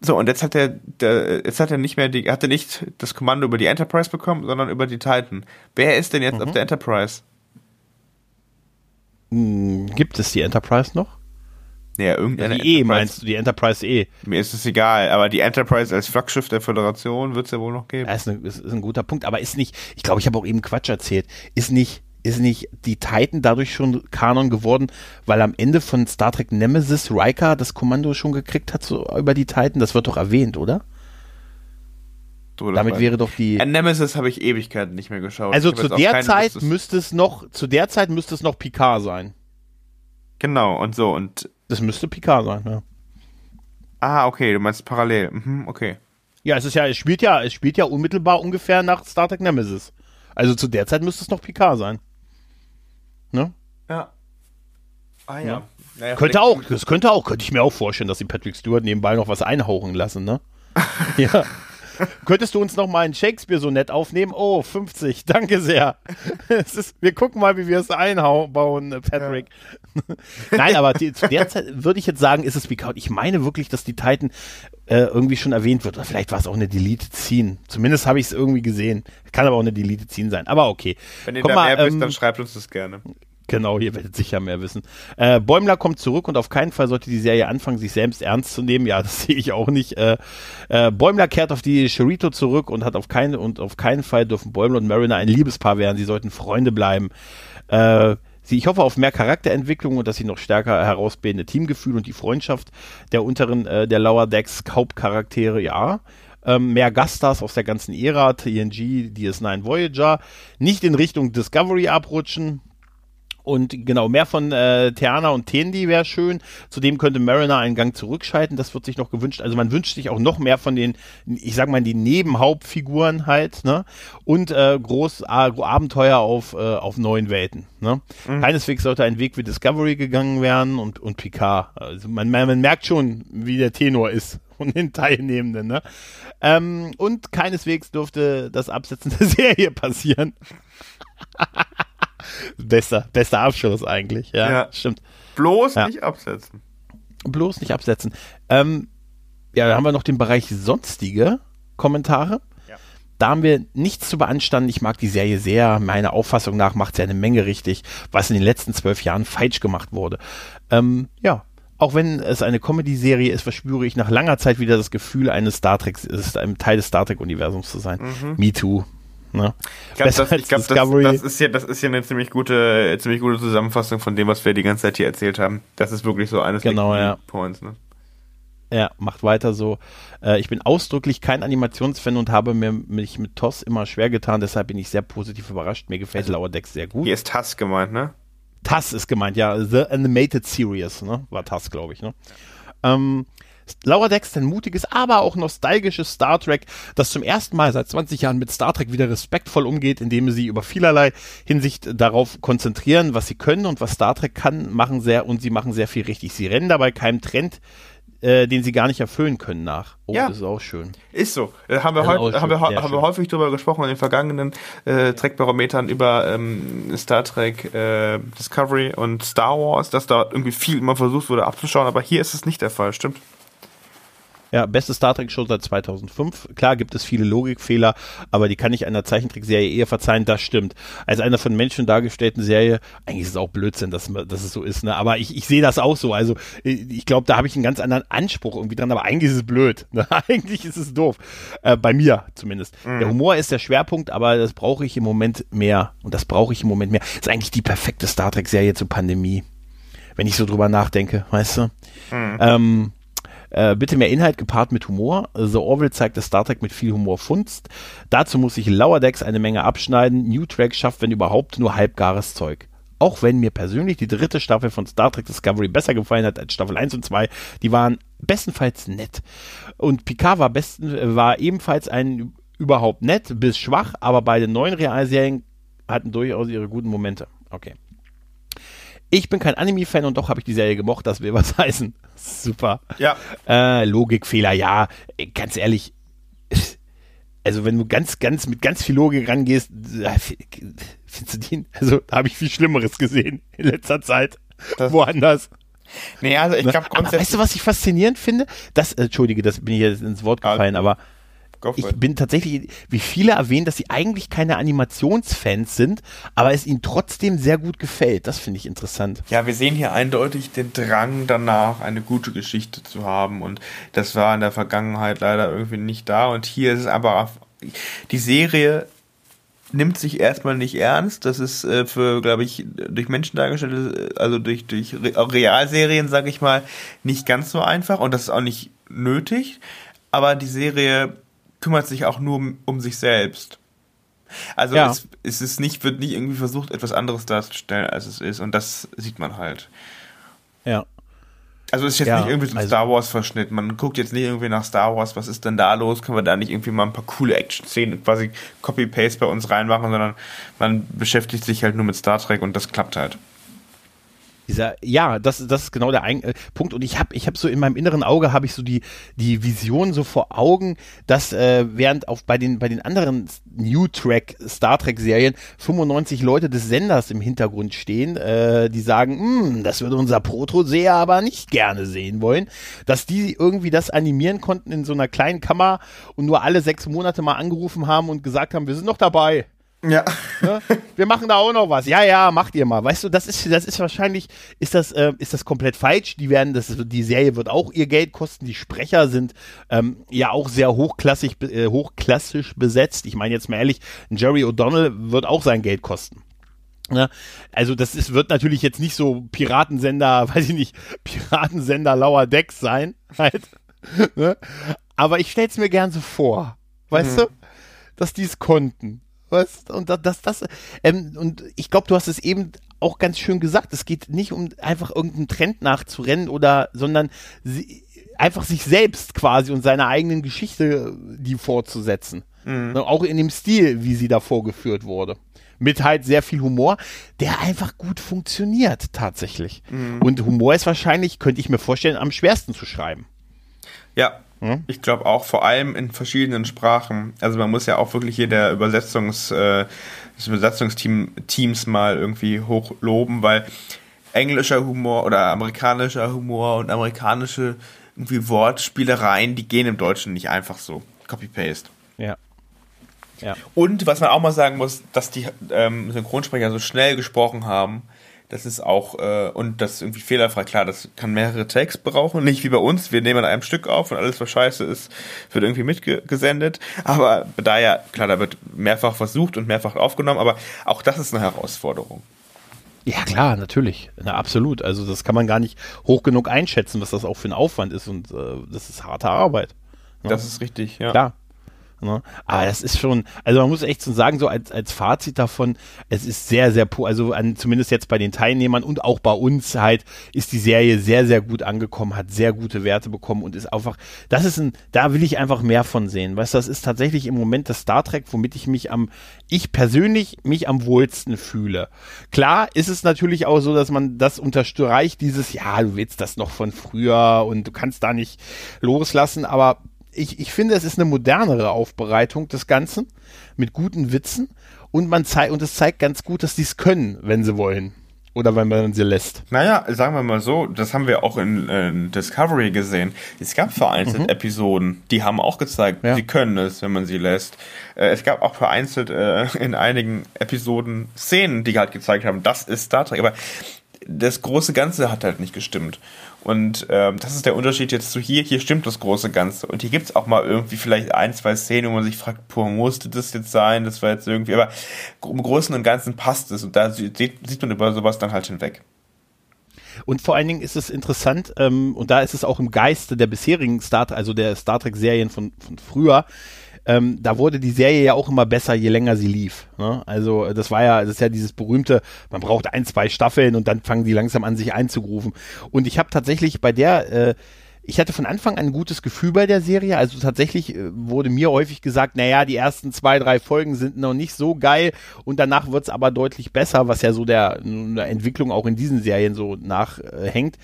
So, und jetzt hat er, der, jetzt hat er nicht mehr die, hat er nicht das Kommando über die Enterprise bekommen, sondern über die Titan. Wer ist denn jetzt mhm. auf der Enterprise? Hm, gibt es die Enterprise noch? Ja, irgendeine. Die E meinst du, die Enterprise E? Mir ist es egal, aber die Enterprise als Flaggschiff der Föderation wird es ja wohl noch geben. Das ist, eine, ist, ein guter Punkt, aber ist nicht, ich glaube, ich habe auch eben Quatsch erzählt, ist nicht ist nicht die Titan dadurch schon Kanon geworden, weil am Ende von Star Trek Nemesis Riker das Kommando schon gekriegt hat so über die Titan? Das wird doch erwähnt, oder? So, Damit wäre doch die. An Nemesis habe ich Ewigkeiten nicht mehr geschaut. Also zu der Zeit müsste es noch, zu der Zeit müsste es noch Picard sein. Genau, und so, und. Das müsste Picard sein, ja. Ah, okay, du meinst parallel. Mhm, okay. Ja, es ist ja, es spielt ja, es spielt ja unmittelbar ungefähr nach Star Trek Nemesis. Also zu der Zeit müsste es noch Picard sein. Ne? Ja. Ah ja. ja. Naja, könnte auch, das könnte auch, könnte ich mir auch vorstellen, dass sie Patrick Stewart nebenbei noch was einhauchen lassen, ne? [LAUGHS] ja. Könntest du uns noch mal ein Shakespeare-Sonett aufnehmen? Oh, 50, danke sehr. Ist, wir gucken mal, wie wir es einbauen, Patrick. Ja. Nein, aber die, zu der Zeit würde ich jetzt sagen, ist es Picard. Ich meine wirklich, dass die Titan äh, irgendwie schon erwähnt wird. Oder vielleicht war es auch eine Delete Scene. Zumindest habe ich es irgendwie gesehen. Kann aber auch eine Delete Scene sein. Aber okay. Wenn ihr Komm da mehr mal, wisst, ähm, dann schreibt uns das gerne. Genau, ihr werdet sicher mehr wissen. Äh, Bäumler kommt zurück und auf keinen Fall sollte die Serie anfangen, sich selbst ernst zu nehmen. Ja, [LAUGHS] das sehe ich auch nicht. Äh, äh, Bäumler kehrt auf die Sherito zurück und hat auf keinen und auf keinen Fall dürfen Bäumler und Mariner ein Liebespaar werden. Sie sollten Freunde bleiben. Äh, sie, ich hoffe auf mehr Charakterentwicklung und dass sie noch stärker herausbildende Teamgefühl und die Freundschaft der unteren, äh, der Lower Decks Hauptcharaktere, ja. Ähm, mehr Gaststars aus der ganzen Ära, TNG, DS9 Voyager, nicht in Richtung Discovery abrutschen, und genau, mehr von äh, Theana und Tendi wäre schön. Zudem könnte Mariner einen Gang zurückschalten. Das wird sich noch gewünscht. Also man wünscht sich auch noch mehr von den, ich sag mal, die Nebenhauptfiguren halt, ne? Und äh, groß äh, Abenteuer auf, äh, auf neuen Welten. Ne? Mhm. Keineswegs sollte ein Weg wie Discovery gegangen werden und, und Picard. Also man, man, man merkt schon, wie der Tenor ist von den Teilnehmenden. Ne? Ähm, und keineswegs dürfte das Absetzen [LAUGHS] der Serie passieren. Bester, bester Abschluss eigentlich. Ja, ja. stimmt. Bloß ja. nicht absetzen. Bloß nicht absetzen. Ähm, ja, da haben wir noch den Bereich sonstige Kommentare. Ja. Da haben wir nichts zu beanstanden. Ich mag die Serie sehr. Meiner Auffassung nach macht sie eine Menge richtig, was in den letzten zwölf Jahren falsch gemacht wurde. Ähm, ja, auch wenn es eine Comedy-Serie ist, verspüre ich nach langer Zeit wieder das Gefühl, eines Star Trek, ist ein Teil des Star Trek-Universums zu sein. Mhm. Me too. Ne? Ich glaube, das, ich glaub, das, das, ist ja, das ist ja eine ziemlich gute, ziemlich gute Zusammenfassung von dem, was wir die ganze Zeit hier erzählt haben. Das ist wirklich so eines genau, der ja. Points. Ne? Ja, macht weiter so. Äh, ich bin ausdrücklich kein Animationsfan und habe mir, mich mit TOS immer schwer getan, deshalb bin ich sehr positiv überrascht. Mir gefällt also, Lower Decks sehr gut. Hier ist TAS gemeint, ne? TAS ist gemeint, ja. The Animated Series, ne? War TAS, glaube ich, ne? Ähm, Lower Decks ein mutiges, aber auch nostalgisches Star Trek, das zum ersten Mal seit 20 Jahren mit Star Trek wieder respektvoll umgeht, indem sie über vielerlei Hinsicht darauf konzentrieren, was sie können und was Star Trek kann, machen sehr und sie machen sehr viel richtig. Sie rennen dabei keinem Trend äh, den sie gar nicht erfüllen können nach. Oh, ja. das ist auch schön. Ist so. Äh, haben, wir heu haben, wir, haben wir häufig darüber gesprochen in den vergangenen äh, Trek-Barometern über ähm, Star Trek äh, Discovery und Star Wars, dass da irgendwie viel immer versucht wurde abzuschauen, aber hier ist es nicht der Fall, stimmt? Ja, beste Star Trek Show seit 2005. Klar gibt es viele Logikfehler, aber die kann ich einer Zeichentrickserie eher verzeihen, das stimmt. Als einer von Menschen dargestellten Serie, eigentlich ist es auch Blödsinn, dass, dass es so ist, ne? aber ich, ich sehe das auch so. Also ich glaube, da habe ich einen ganz anderen Anspruch irgendwie dran, aber eigentlich ist es blöd. Ne? [LAUGHS] eigentlich ist es doof. Äh, bei mir zumindest. Mhm. Der Humor ist der Schwerpunkt, aber das brauche ich im Moment mehr. Und das brauche ich im Moment mehr. Ist eigentlich die perfekte Star Trek-Serie zur Pandemie. Wenn ich so drüber nachdenke, weißt du? Mhm. Ähm, äh, bitte mehr Inhalt gepaart mit Humor. The Orville zeigt das Star Trek mit viel Humor funzt. Dazu muss sich Lower Decks eine Menge abschneiden. New Track schafft, wenn überhaupt, nur halbgares Zeug. Auch wenn mir persönlich die dritte Staffel von Star Trek Discovery besser gefallen hat als Staffel 1 und 2, die waren bestenfalls nett. Und Picard war, besten, war ebenfalls ein überhaupt nett bis schwach, aber beide neuen Realserien hatten durchaus ihre guten Momente. Okay. Ich bin kein Anime-Fan und doch habe ich die Serie gemocht, das will was [LAUGHS] heißen. Super. Ja. Äh, Logikfehler, ja. Ganz ehrlich, also wenn du ganz, ganz mit ganz viel Logik rangehst, äh, findest du den? Also da habe ich viel Schlimmeres gesehen in letzter Zeit. Das Woanders. Nee, also ich ne? glaube grundsätzlich. Weißt du, was ich faszinierend finde? Das, äh, Entschuldige, das bin ich jetzt ins Wort gefallen, aber ich bin tatsächlich, wie viele erwähnen, dass sie eigentlich keine Animationsfans sind, aber es ihnen trotzdem sehr gut gefällt. Das finde ich interessant. Ja, wir sehen hier eindeutig den Drang danach, eine gute Geschichte zu haben. Und das war in der Vergangenheit leider irgendwie nicht da. Und hier ist es aber, die Serie nimmt sich erstmal nicht ernst. Das ist äh, für, glaube ich, durch Menschen dargestellt, also durch, durch Realserien, sage ich mal, nicht ganz so einfach. Und das ist auch nicht nötig. Aber die Serie kümmert sich auch nur um, um sich selbst. Also ja. es, es ist nicht, wird nicht irgendwie versucht, etwas anderes darzustellen, als es ist. Und das sieht man halt. Ja. Also es ist jetzt ja, nicht irgendwie so ein also, Star Wars-Verschnitt. Man guckt jetzt nicht irgendwie nach Star Wars, was ist denn da los? Können wir da nicht irgendwie mal ein paar coole Action-Szenen quasi Copy-Paste bei uns reinmachen, sondern man beschäftigt sich halt nur mit Star Trek und das klappt halt. Dieser, ja, das, das ist genau der ein, äh, Punkt. Und ich habe ich hab so in meinem inneren Auge habe ich so die, die Vision so vor Augen, dass äh, während auf bei den, bei den anderen New Track Star Trek Serien 95 Leute des Senders im Hintergrund stehen, äh, die sagen, hm, das würde unser Proto-Seher aber nicht gerne sehen wollen, dass die irgendwie das animieren konnten in so einer kleinen Kammer und nur alle sechs Monate mal angerufen haben und gesagt haben, wir sind noch dabei Ja. Ne? Wir machen da auch noch was. Ja, ja, macht ihr mal. Weißt du, das ist, das ist wahrscheinlich, ist das, äh, ist das komplett falsch. Die werden, das, die Serie wird auch ihr Geld kosten. Die Sprecher sind ähm, ja auch sehr hochklassig, äh, hochklassisch besetzt. Ich meine jetzt mal ehrlich, Jerry O'Donnell wird auch sein Geld kosten. Ja, ne? also das ist, wird natürlich jetzt nicht so Piratensender, [LAUGHS] weiß ich nicht, Piratensender Lauer Decks sein, [LAUGHS] halt. Ne? Aber ich stell's mir gern so vor, weißt mhm. du, dass die es konnten. Weißt und das, das, das ähm, und ich glaube, du hast es eben auch ganz schön gesagt. Es geht nicht um einfach irgendeinen Trend nachzurennen oder, sondern sie, einfach sich selbst quasi und seine eigenen Geschichte die fortzusetzen. Mhm. Auch in dem Stil, wie sie da vorgeführt wurde mit halt sehr viel Humor, der einfach gut funktioniert tatsächlich. Mhm. Und Humor ist wahrscheinlich, könnte ich mir vorstellen, am schwersten zu schreiben. Ja, hm? ich glaube auch vor allem in verschiedenen Sprachen. Also man muss ja auch wirklich hier der Übersetzungs, äh, des Übersetzungsteams mal irgendwie hochloben, weil englischer Humor oder amerikanischer Humor und amerikanische irgendwie Wortspielereien, die gehen im Deutschen nicht einfach so. Copy-Paste. Ja. Ja. Und was man auch mal sagen muss, dass die ähm, Synchronsprecher so schnell gesprochen haben, das ist auch, äh, und das ist irgendwie fehlerfrei, klar, das kann mehrere Takes brauchen, nicht wie bei uns, wir nehmen an einem Stück auf und alles, was scheiße ist, wird irgendwie mitgesendet. Aber da ja, klar, da wird mehrfach versucht und mehrfach aufgenommen, aber auch das ist eine Herausforderung. Ja, klar, natürlich. Na, absolut. Also das kann man gar nicht hoch genug einschätzen, was das auch für ein Aufwand ist und äh, das ist harte Arbeit. Ja. Das ist richtig, ja. Klar. Ne? Aber das ist schon, also man muss echt so sagen, so als, als Fazit davon, es ist sehr, sehr, also an, zumindest jetzt bei den Teilnehmern und auch bei uns halt, ist die Serie sehr, sehr gut angekommen, hat sehr gute Werte bekommen und ist einfach, das ist ein, da will ich einfach mehr von sehen. Weißt du, das ist tatsächlich im Moment das Star Trek, womit ich mich am, ich persönlich mich am wohlsten fühle. Klar ist es natürlich auch so, dass man das unterstreicht, dieses, ja, du willst das noch von früher und du kannst da nicht loslassen, aber ich, ich finde, es ist eine modernere Aufbereitung des Ganzen mit guten Witzen und man zeigt und es zeigt ganz gut, dass die es können, wenn sie wollen. Oder wenn man sie lässt. Naja, sagen wir mal so, das haben wir auch in, in Discovery gesehen. Es gab vereinzelt mhm. Episoden, die haben auch gezeigt, ja. sie können es, wenn man sie lässt. Äh, es gab auch vereinzelt äh, in einigen Episoden Szenen, die halt gezeigt haben, das ist Star Trek. Aber das große Ganze hat halt nicht gestimmt. Und ähm, das ist der Unterschied jetzt zu hier. Hier stimmt das große Ganze. Und hier gibt es auch mal irgendwie vielleicht ein, zwei Szenen, wo man sich fragt, boah, musste das jetzt sein? Das war jetzt irgendwie, aber im Großen und Ganzen passt es. Und da sieht, sieht man über sowas dann halt hinweg. Und vor allen Dingen ist es interessant, ähm, und da ist es auch im Geiste der bisherigen Star, also der Star Trek-Serien von, von früher, ähm, da wurde die Serie ja auch immer besser, je länger sie lief. Ne? Also das war ja, das ist ja dieses berühmte, man braucht ein, zwei Staffeln und dann fangen die langsam an, sich einzugrufen. Und ich habe tatsächlich bei der äh, ich hatte von Anfang an ein gutes Gefühl bei der Serie. Also tatsächlich äh, wurde mir häufig gesagt, naja, die ersten zwei, drei Folgen sind noch nicht so geil und danach wird's aber deutlich besser, was ja so der, der Entwicklung auch in diesen Serien so nachhängt.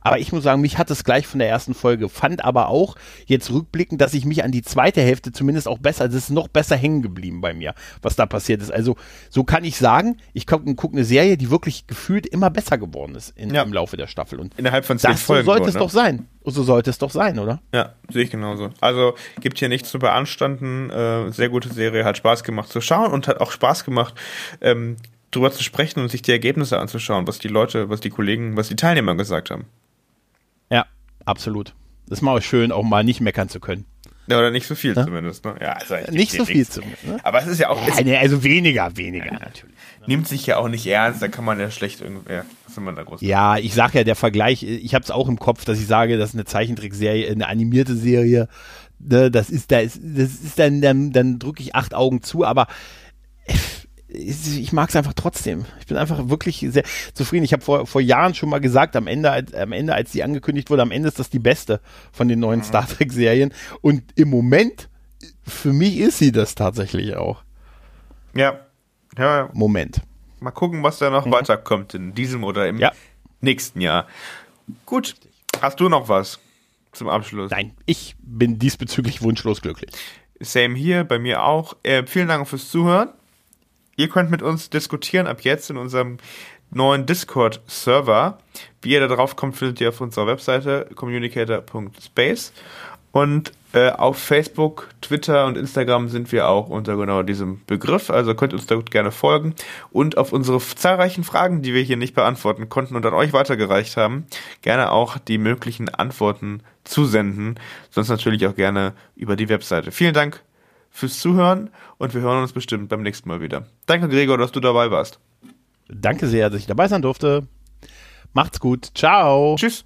aber ich muss sagen, mich hat es gleich von der ersten Folge, fand aber auch jetzt rückblickend, dass ich mich an die zweite Hälfte zumindest auch besser, das ist noch besser hängen geblieben bei mir, was da passiert ist. Also so kann ich sagen, ich gucke guck eine Serie, die wirklich gefühlt immer besser geworden ist in, ja. im Laufe der Staffel. Und innerhalb von zehn das Folgen. So sollte es ne? doch sein. So sollte es doch sein, oder? Ja, sehe ich genauso. Also gibt hier nichts zu beanstanden. Äh, sehr gute Serie, hat Spaß gemacht zu schauen und hat auch Spaß gemacht, ähm, drüber zu sprechen und sich die Ergebnisse anzuschauen, was die Leute, was die Kollegen, was die Teilnehmer gesagt haben. Ja, absolut. Das ist mal auch schön, auch mal nicht meckern zu können. Ja, oder nicht so viel ja? zumindest. Ne? Ja, also nicht so viel zumindest. Ne? Aber es ist ja auch. Ja, nee, also weniger, weniger natürlich. Nimmt sich ja auch nicht ernst, da kann man ja schlecht irgendwie. Ja, soll man da groß ja ich sag ja, der Vergleich, ich habe es auch im Kopf, dass ich sage, das ist eine Zeichentrickserie, eine animierte Serie. Ne, das ist, da ist, das ist dann, dann, dann drücke ich acht Augen zu, aber ich mag es einfach trotzdem. Ich bin einfach wirklich sehr zufrieden. Ich habe vor, vor Jahren schon mal gesagt, am Ende, als, am Ende, als die angekündigt wurde, am Ende ist das die beste von den neuen mhm. Star Trek-Serien. Und im Moment, für mich ist sie das tatsächlich auch. Ja. ja. Moment. Mal gucken, was da noch mhm. weiterkommt in diesem oder im ja. nächsten Jahr. Gut. Hast du noch was zum Abschluss? Nein, ich bin diesbezüglich wunschlos glücklich. Same hier, bei mir auch. Äh, vielen Dank fürs Zuhören. Ihr könnt mit uns diskutieren ab jetzt in unserem neuen Discord-Server. Wie ihr da drauf kommt, findet ihr auf unserer Webseite communicator.space. Und Äh, auf Facebook, Twitter und Instagram sind wir auch unter genau diesem Begriff, also könnt uns da gerne folgen und auf unsere zahlreichen Fragen, die wir hier nicht beantworten konnten und an euch weitergereicht haben, gerne auch die möglichen Antworten zusenden, sonst natürlich auch gerne über die Webseite. Vielen Dank fürs Zuhören und wir hören uns bestimmt beim nächsten Mal wieder. Danke Gregor, dass du dabei warst. Danke sehr, dass ich dabei sein durfte. Macht's gut. Ciao. Tschüss.